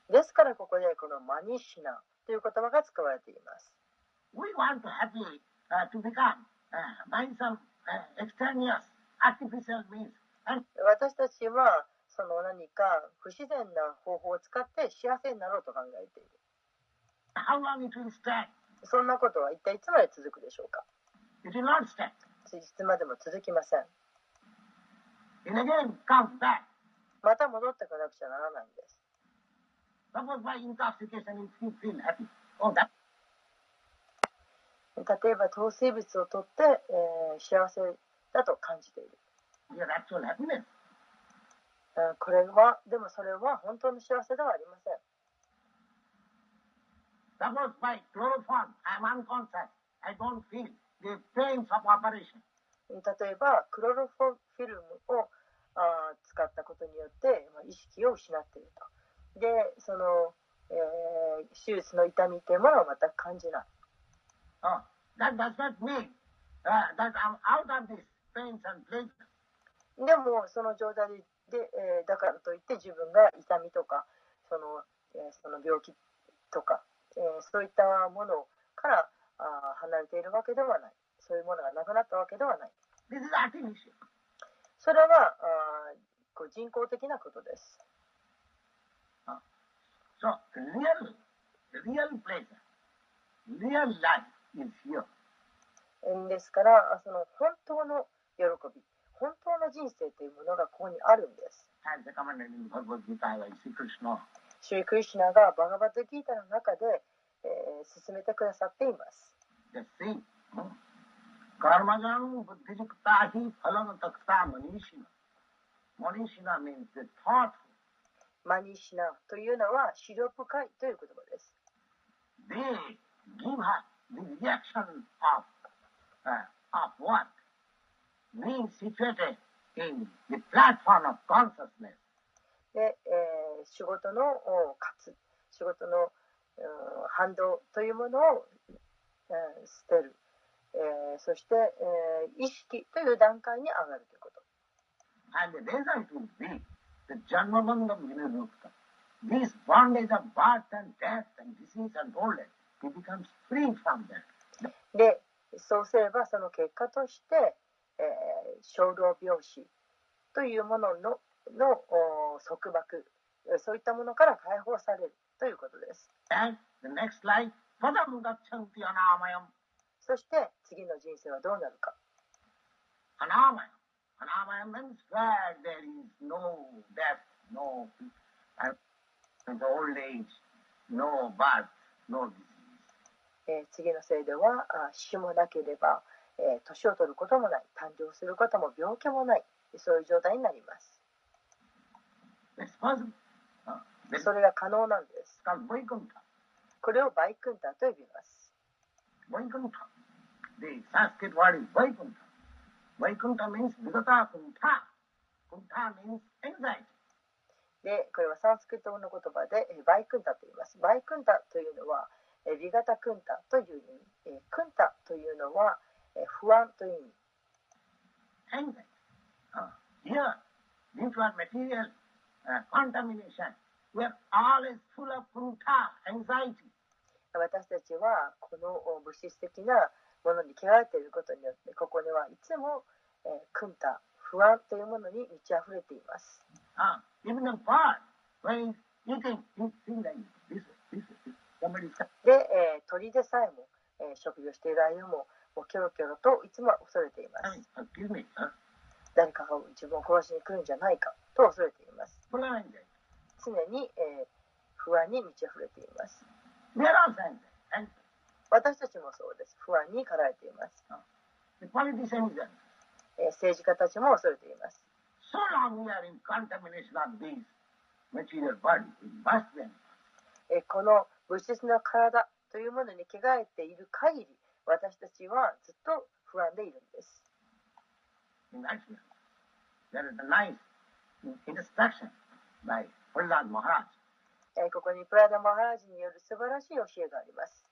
Speaker 2: ですからここでこのマニシナという言葉が使われています。私たちはその何か不自然な方法を使って幸せになろうと考えている。そんなことは一体いつまで続くでしょうか
Speaker 3: ？It
Speaker 2: いつまでも続きません。また戻ってこなくちゃならないんです。例えば、糖水物を取って、幸せだと感じている。これは、でもそれは本当の幸せではありません。例えば、クロロフォルフィルムをあー使ったことによって、まあ、意識を失っていると。で、その、えー手術の痛みというものを全く感じない。
Speaker 3: Oh, that does not mean uh, that I'm out of this pains and pleasure.
Speaker 2: でも、その状態で、えーだからといって自分が痛みとか、その,、えーその病気とか、えーそういったものからあー離れているわけではない。そういうものがなくなったわけではない。
Speaker 3: This is artificial.
Speaker 2: それはあーこう人工的なことです。
Speaker 3: So, real, real pleasure, real life is here.
Speaker 2: えーですから、あその本当の喜び、本当の人生というものがここにあるんです。シュリ・クリシュナがバガバットギータの中で、えー進めてくださっています。
Speaker 3: Just see. Hmm? Karmajam buddhijukta hi phalam takta manishina. Manishina means the thoughtful.
Speaker 2: マニシナというのは資料深いという言葉です。
Speaker 3: They give us the reaction of, uh, of what? Being situated in the platform of consciousness.
Speaker 2: で、えー仕事のお勝つ、仕事のうん反動というものを、えー捨てる、え、そして、え、意識という段階に上がるということ。で、そうすればその結果として、衝、え、動、ー、病死というものの,の束縛、そういったものから解放されるということです。そして次の人生はどうなるか。次の聖では死もなければ年を取ることもない。誕生することも病気もない。そういう状態になります。それが可能なんです。これをバイクンタと呼びます。
Speaker 3: The Sanskrit word is Vaikuntha. Vaikuntha means Vigata Kuntha. Kuntha means anxiety.
Speaker 2: でこれはサンスクリット語の言葉でえーバイクンタと言いますバイクンタというのはえービガタクンタという意味えークンタというのはえー不安という意味
Speaker 3: Anxiety. Uh, here, to our material uh, contamination, we are always full of Kuntha, anxiety.
Speaker 2: 私たちはこのお物質的なものに汚れていることによってここにはいつも、えー、クンタ不安というものに満ち溢れています
Speaker 3: Uh.
Speaker 2: で、えー鳥でさえも、えー食事をしている間ももうキョロキョロといつも恐れています
Speaker 3: Uh. Uh,
Speaker 2: 誰かが自分を殺しに来るんじゃないかと恐れています.常に、えー不安に満ち溢れています私たちもそうです。不安に駆られています。政治家たちも恐れています。この物質の体というものに着替えている限り、私たちはずっと不安でいるんです。ここにプラダ・マハラジによる素晴らしい教えがあります。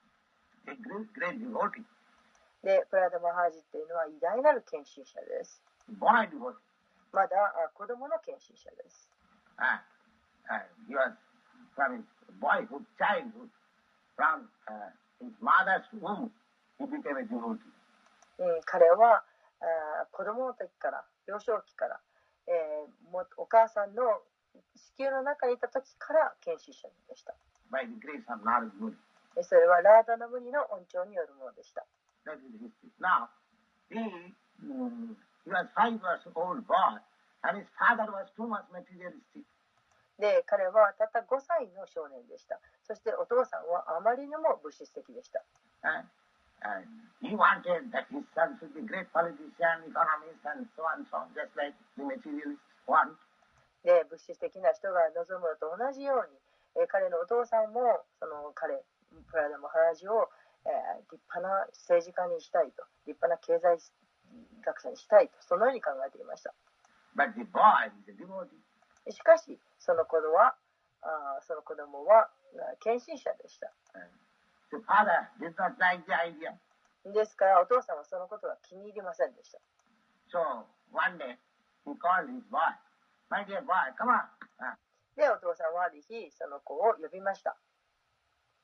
Speaker 2: で、プラダマハージっていうのは偉大なる研修者です。まだ子供の研修者です。彼は子供の時から、幼少期から、えー、お母さんの子宮の中にいた時から研修者でした。それはラーダのムニの恩寵によるものでした。で、彼はたった5歳の少年でした。そしてお父さんはあまりにも物質的でした。で、物質的な人が望むのと同じように、彼のお父さんもその彼、プラダマハラジを、えー立派な政治家にしたいと、立派な経済学者にしたいと、そのように考えていました。しかし、その子供は、あーその子供は献身者でした。
Speaker 3: Like.
Speaker 2: ですから、お父さんはそのことが気に入りませんでした。
Speaker 3: So one day he called his boy, My dear boy, come on. Uh,
Speaker 2: で、お父さんはある日、その子を呼びました。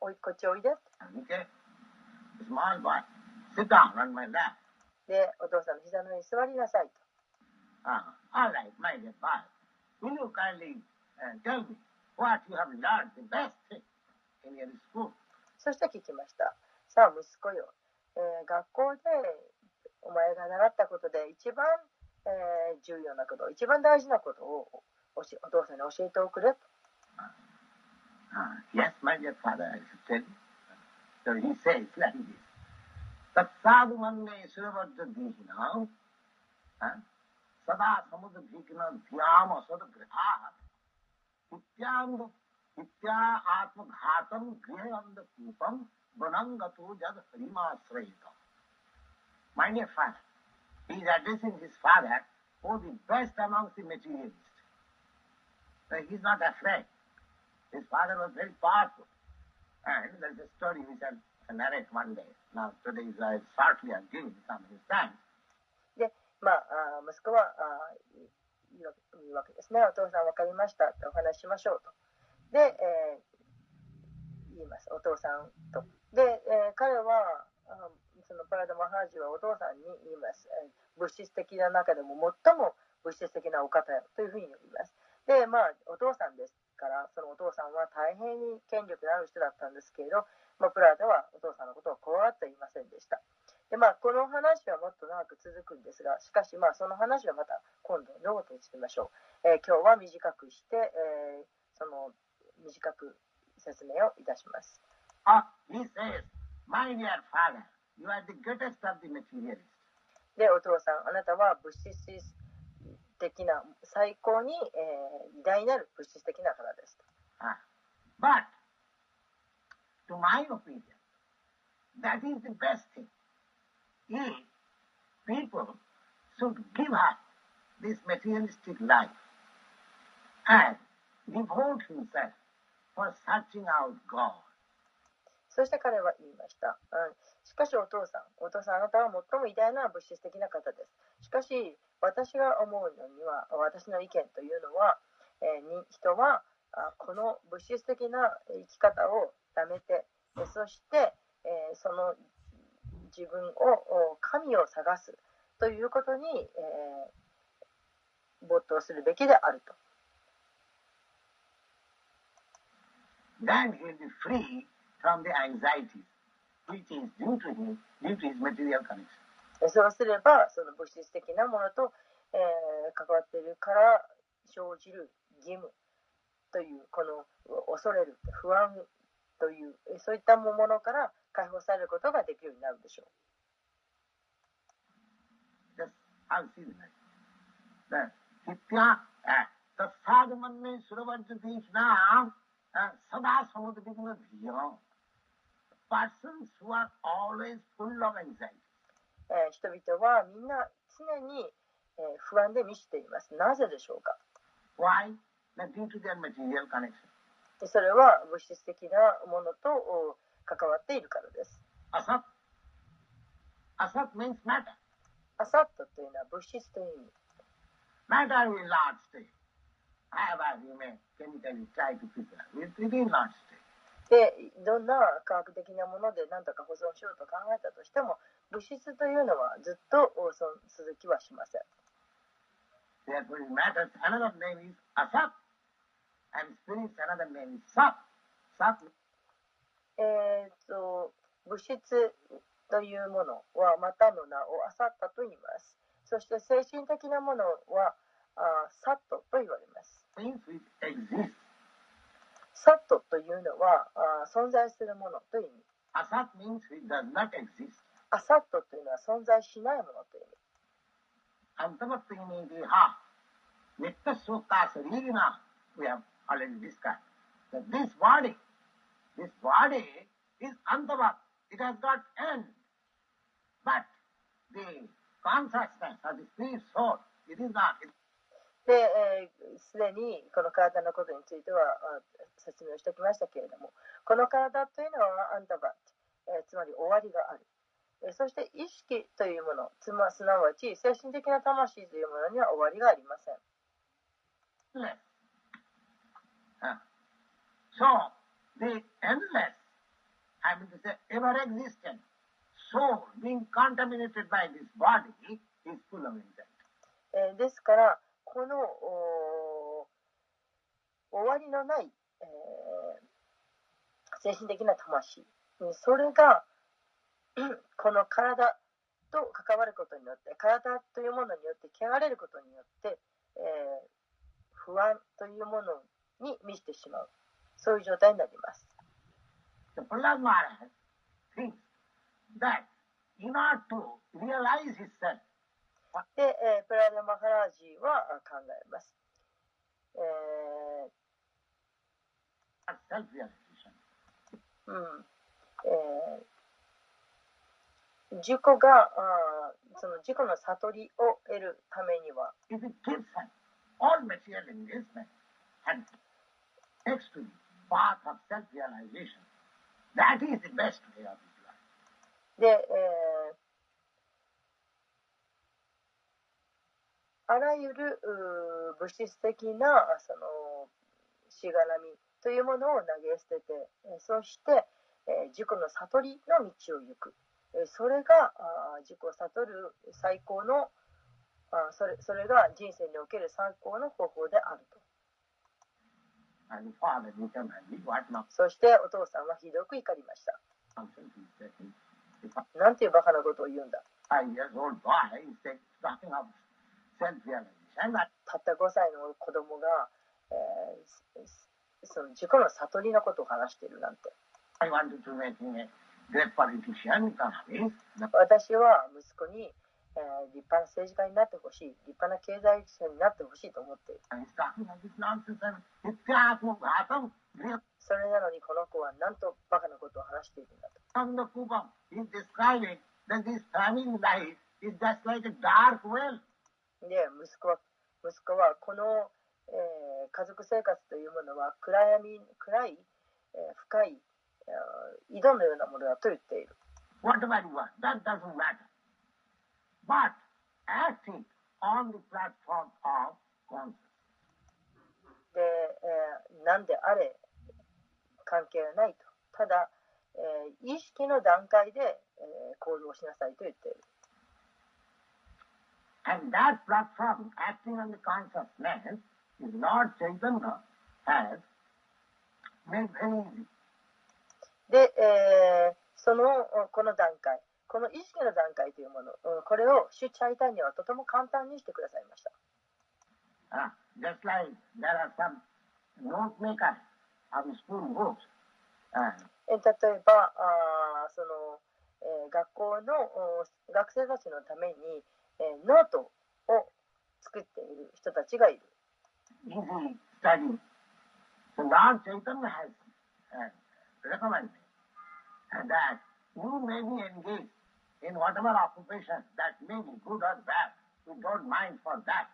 Speaker 2: おっこちおいで。で、お父さんの膝の上に座りなさいと。そして聞きました。さあ、息子よ、えー、学校でお前が習ったことで一番、えー、重要なこと、一番大事なことをお,お父さんに教えておくれと。
Speaker 3: Uh, yes, my dear father, I should tell you. So he says like this. तत्साधु मन में ईश्वरवज्र दीहिना सदा समुद्र भीकन ध्याम असद ग्रहात इत्यांग इत्या आत्मघातम गृह अंधकूपम वनंगतो जद हरिमाश्रयित My dear father, he is addressing his father, who the best amongst the materialists. So he is not afraid. His father was very powerful. And there's a story which I'll narrate one day. Now, today is uh, shortly I'm giving some of his time.
Speaker 2: で、まあ、あ息子はあー言うわけ言うわけですね。お父さん分かりましたってお話ししましょうと。で、えー言います。お父さんと。で、えー彼は、あそのパラダマハージはお父さんに言います。えー物質的な中でも最も物質的なお方よというふうに呼びます。で、まあ、お父さんですから、そのお父さんは大変に権力のある人だったんですけれど、まあ、プラダはお父さんのことを怖がっていませんでした。でまあ、この話はもっと長く続くんですが、しかし、まあ、その話はまた今度のことにしてみましょう。えー今日は短くして、えーその短く説明をいたします。
Speaker 3: Ah, he says, My dear father, you are the greatest of the materialists.
Speaker 2: で、お父さん、あなたは物質的な最高に、えー、偉大なる物質的な方です
Speaker 3: た。
Speaker 2: そして彼は言いました、しかしお父さん、お父さんあなたは最も偉大な物質的な方です。しかし、私が思うのには、私の意見というのは、えーに人はこの物質的な生き方をやめて、そして、えーその自分を、神を探すということに、えー没頭するべきであると。
Speaker 3: Then he will be free from the anxieties which is due to him, due to his material connection.
Speaker 2: そうすればその物質的なものと、えー、関わっているから生じる義務というこの恐れる不安というそういったものから解放されることができるようになるでしょう。
Speaker 3: Persons who are always full of anxiety.
Speaker 2: 人々はみんな常に不安で満ちています。なぜでしょうか？でそれは物質的なものと関わっているからです。アサッというのは物質という意味。でどんな科学的なもので何とか保存しようと考えたとしても物質というのはずっと続きはしません。えっと、物質というものはまたの名をあさったといいます。そして精神的なものはあサッといわれます。サットというのは存在するものという意味。
Speaker 3: あさっ means it does.
Speaker 2: アサットというのは存在しないものという意味。
Speaker 3: アントマツイミディハネットスーカースリーナウィアムアレンディスカス。This body, this body is アントマツ。It has got end. But the consciousness of the three souls, it is not.
Speaker 2: で、えー、すでにこの体のことについては説明をしておきましたけれども、この体というのはアンダバット、えー、つまり終わりがある。えーそして意識というもの、つますなわち精神的な魂というものには終わりがありません。
Speaker 3: Huh. So, the endless, I mean to say, ever existent soul being contaminated by this body is full of intent.
Speaker 2: えーですから、この終わりのない、えー精神的な魂、うんそれがうんこの体と関わることによって、体というものによって汚れることによって、えー不安というものに満ちてしまう、そういう状態になります。
Speaker 3: So Prahlad Maharaj thinks that in order to realize himself,
Speaker 2: で、えープラダマハラージはあ考えます。えーうんえー自己が、あその事故の悟りを得るためには、で、えー、あらゆるう物質的なそのしがらみというものを投げ捨てて、そして、え、自己の悟りの道を行く。それが自己悟る最高のあそ,れそれが人生における最高の方法であると。そしてお父さんはひどく怒りました。なんていうバカなことを言うんだたった5歳の子供が、え、その自己の悟りのことを話しているなんて。
Speaker 3: I wanted to へ
Speaker 2: 私は息子に、えー、立派な政治家になってほしい、立派な経済人になってほしいと思っている。それなのにこの子はなとバカなことを話しているんだと。で息子は、息子はこの、えー、家族生活というものは暗,闇暗い、えー、深い。井戸のようなものだと言っている。
Speaker 3: Whatever you are, that doesn't matter. But acting on the platform of consciousness.
Speaker 2: で、えーなんであれ関係はないと。ただ、えー意識の段階で、えー行動しなさいと言っている。
Speaker 3: And that platform acting on the consciousness is Lord Chaitanya has made very easy.
Speaker 2: で、えーそのこの段階、この意識の段階というもの、うんこれを主チャイタニアはとても簡単にしてくださいました。
Speaker 3: Uh, just like there are some note makers of school books. Uh,
Speaker 2: えー例えばあーその、えー学校のお学生たちのために、えーノートを作っている人たちがいる。
Speaker 3: easy study. So Lord Chaitanya has uh, recommended that you may be engaged in whatever occupation that may be good or bad. We don't mind for that.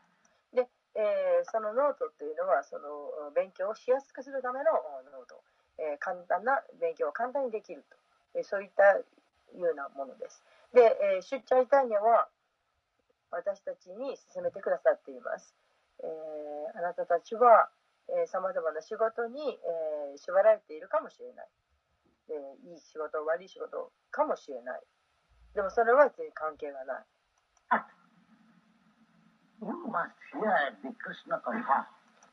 Speaker 2: で、えーそのノートっていうのはその勉強をしやすくするためのノート、えー簡単な勉強を簡単にできると、えーそういったようなものです。で、えーシュッチャイタニアは私たちに勧めてくださっています。えーあなたたちはさまざまな仕事に、えー縛られているかもしれない、えーいい仕事悪い仕事かもしれない。でもそれは別に関係がない.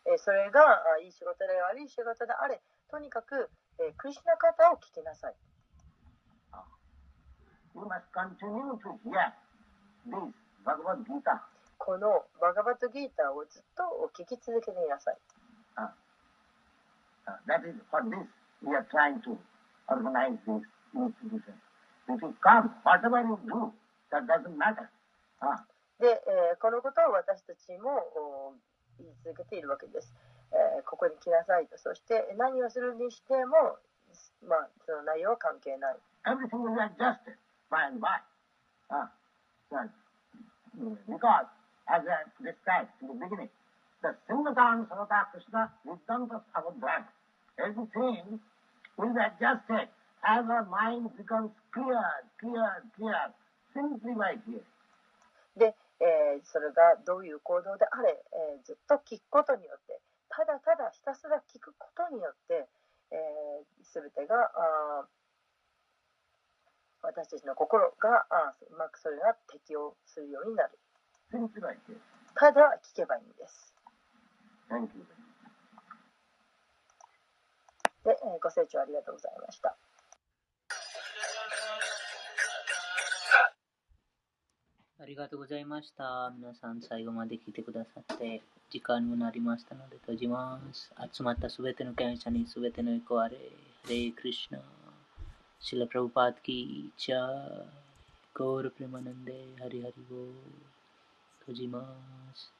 Speaker 2: えーそれがあいい仕事であり仕事であれとにかく、えークリシュナ方を聞きなさい。
Speaker 3: You must continue to hear this Bhagavad Gita.
Speaker 2: このバガバットギーターをずっと聞き続けていなさい。
Speaker 3: Uh, uh, that is for this we are trying to organize this institution. If you come, whatever you do, that doesn't matter. Uh,
Speaker 2: で、えーこのことを私たちもお言い続けているわけです、えーここに来なさいとそして何をするにしても、まあ、その内容は関係ない
Speaker 3: everything be adjusted by and by. Uh, mm, because, as I described in the beginning, the Singhatam Savata Krishna Vidanta Savadhan, the same with that just in. あ becomes clear, clear, い
Speaker 2: で、え、それがどういう行動であれ、え、ずっと聞くことによって、ただただひたすら聞くことによって、す、べ、てがあ、私たちの心が、あうまくそれが適応するようになる。ただ聞けばいいんです。で、えーご清聴ありがとうございました
Speaker 4: ありがとうございました。皆さん最後まで聞いてくださって、時間もなりましたので閉じます。集まったすべての感謝にすべてのエコあれ。ハレークリシナ。シラプラブパーテキーチャー。ゴールプレマナンデ。ハリハリボー。閉じます。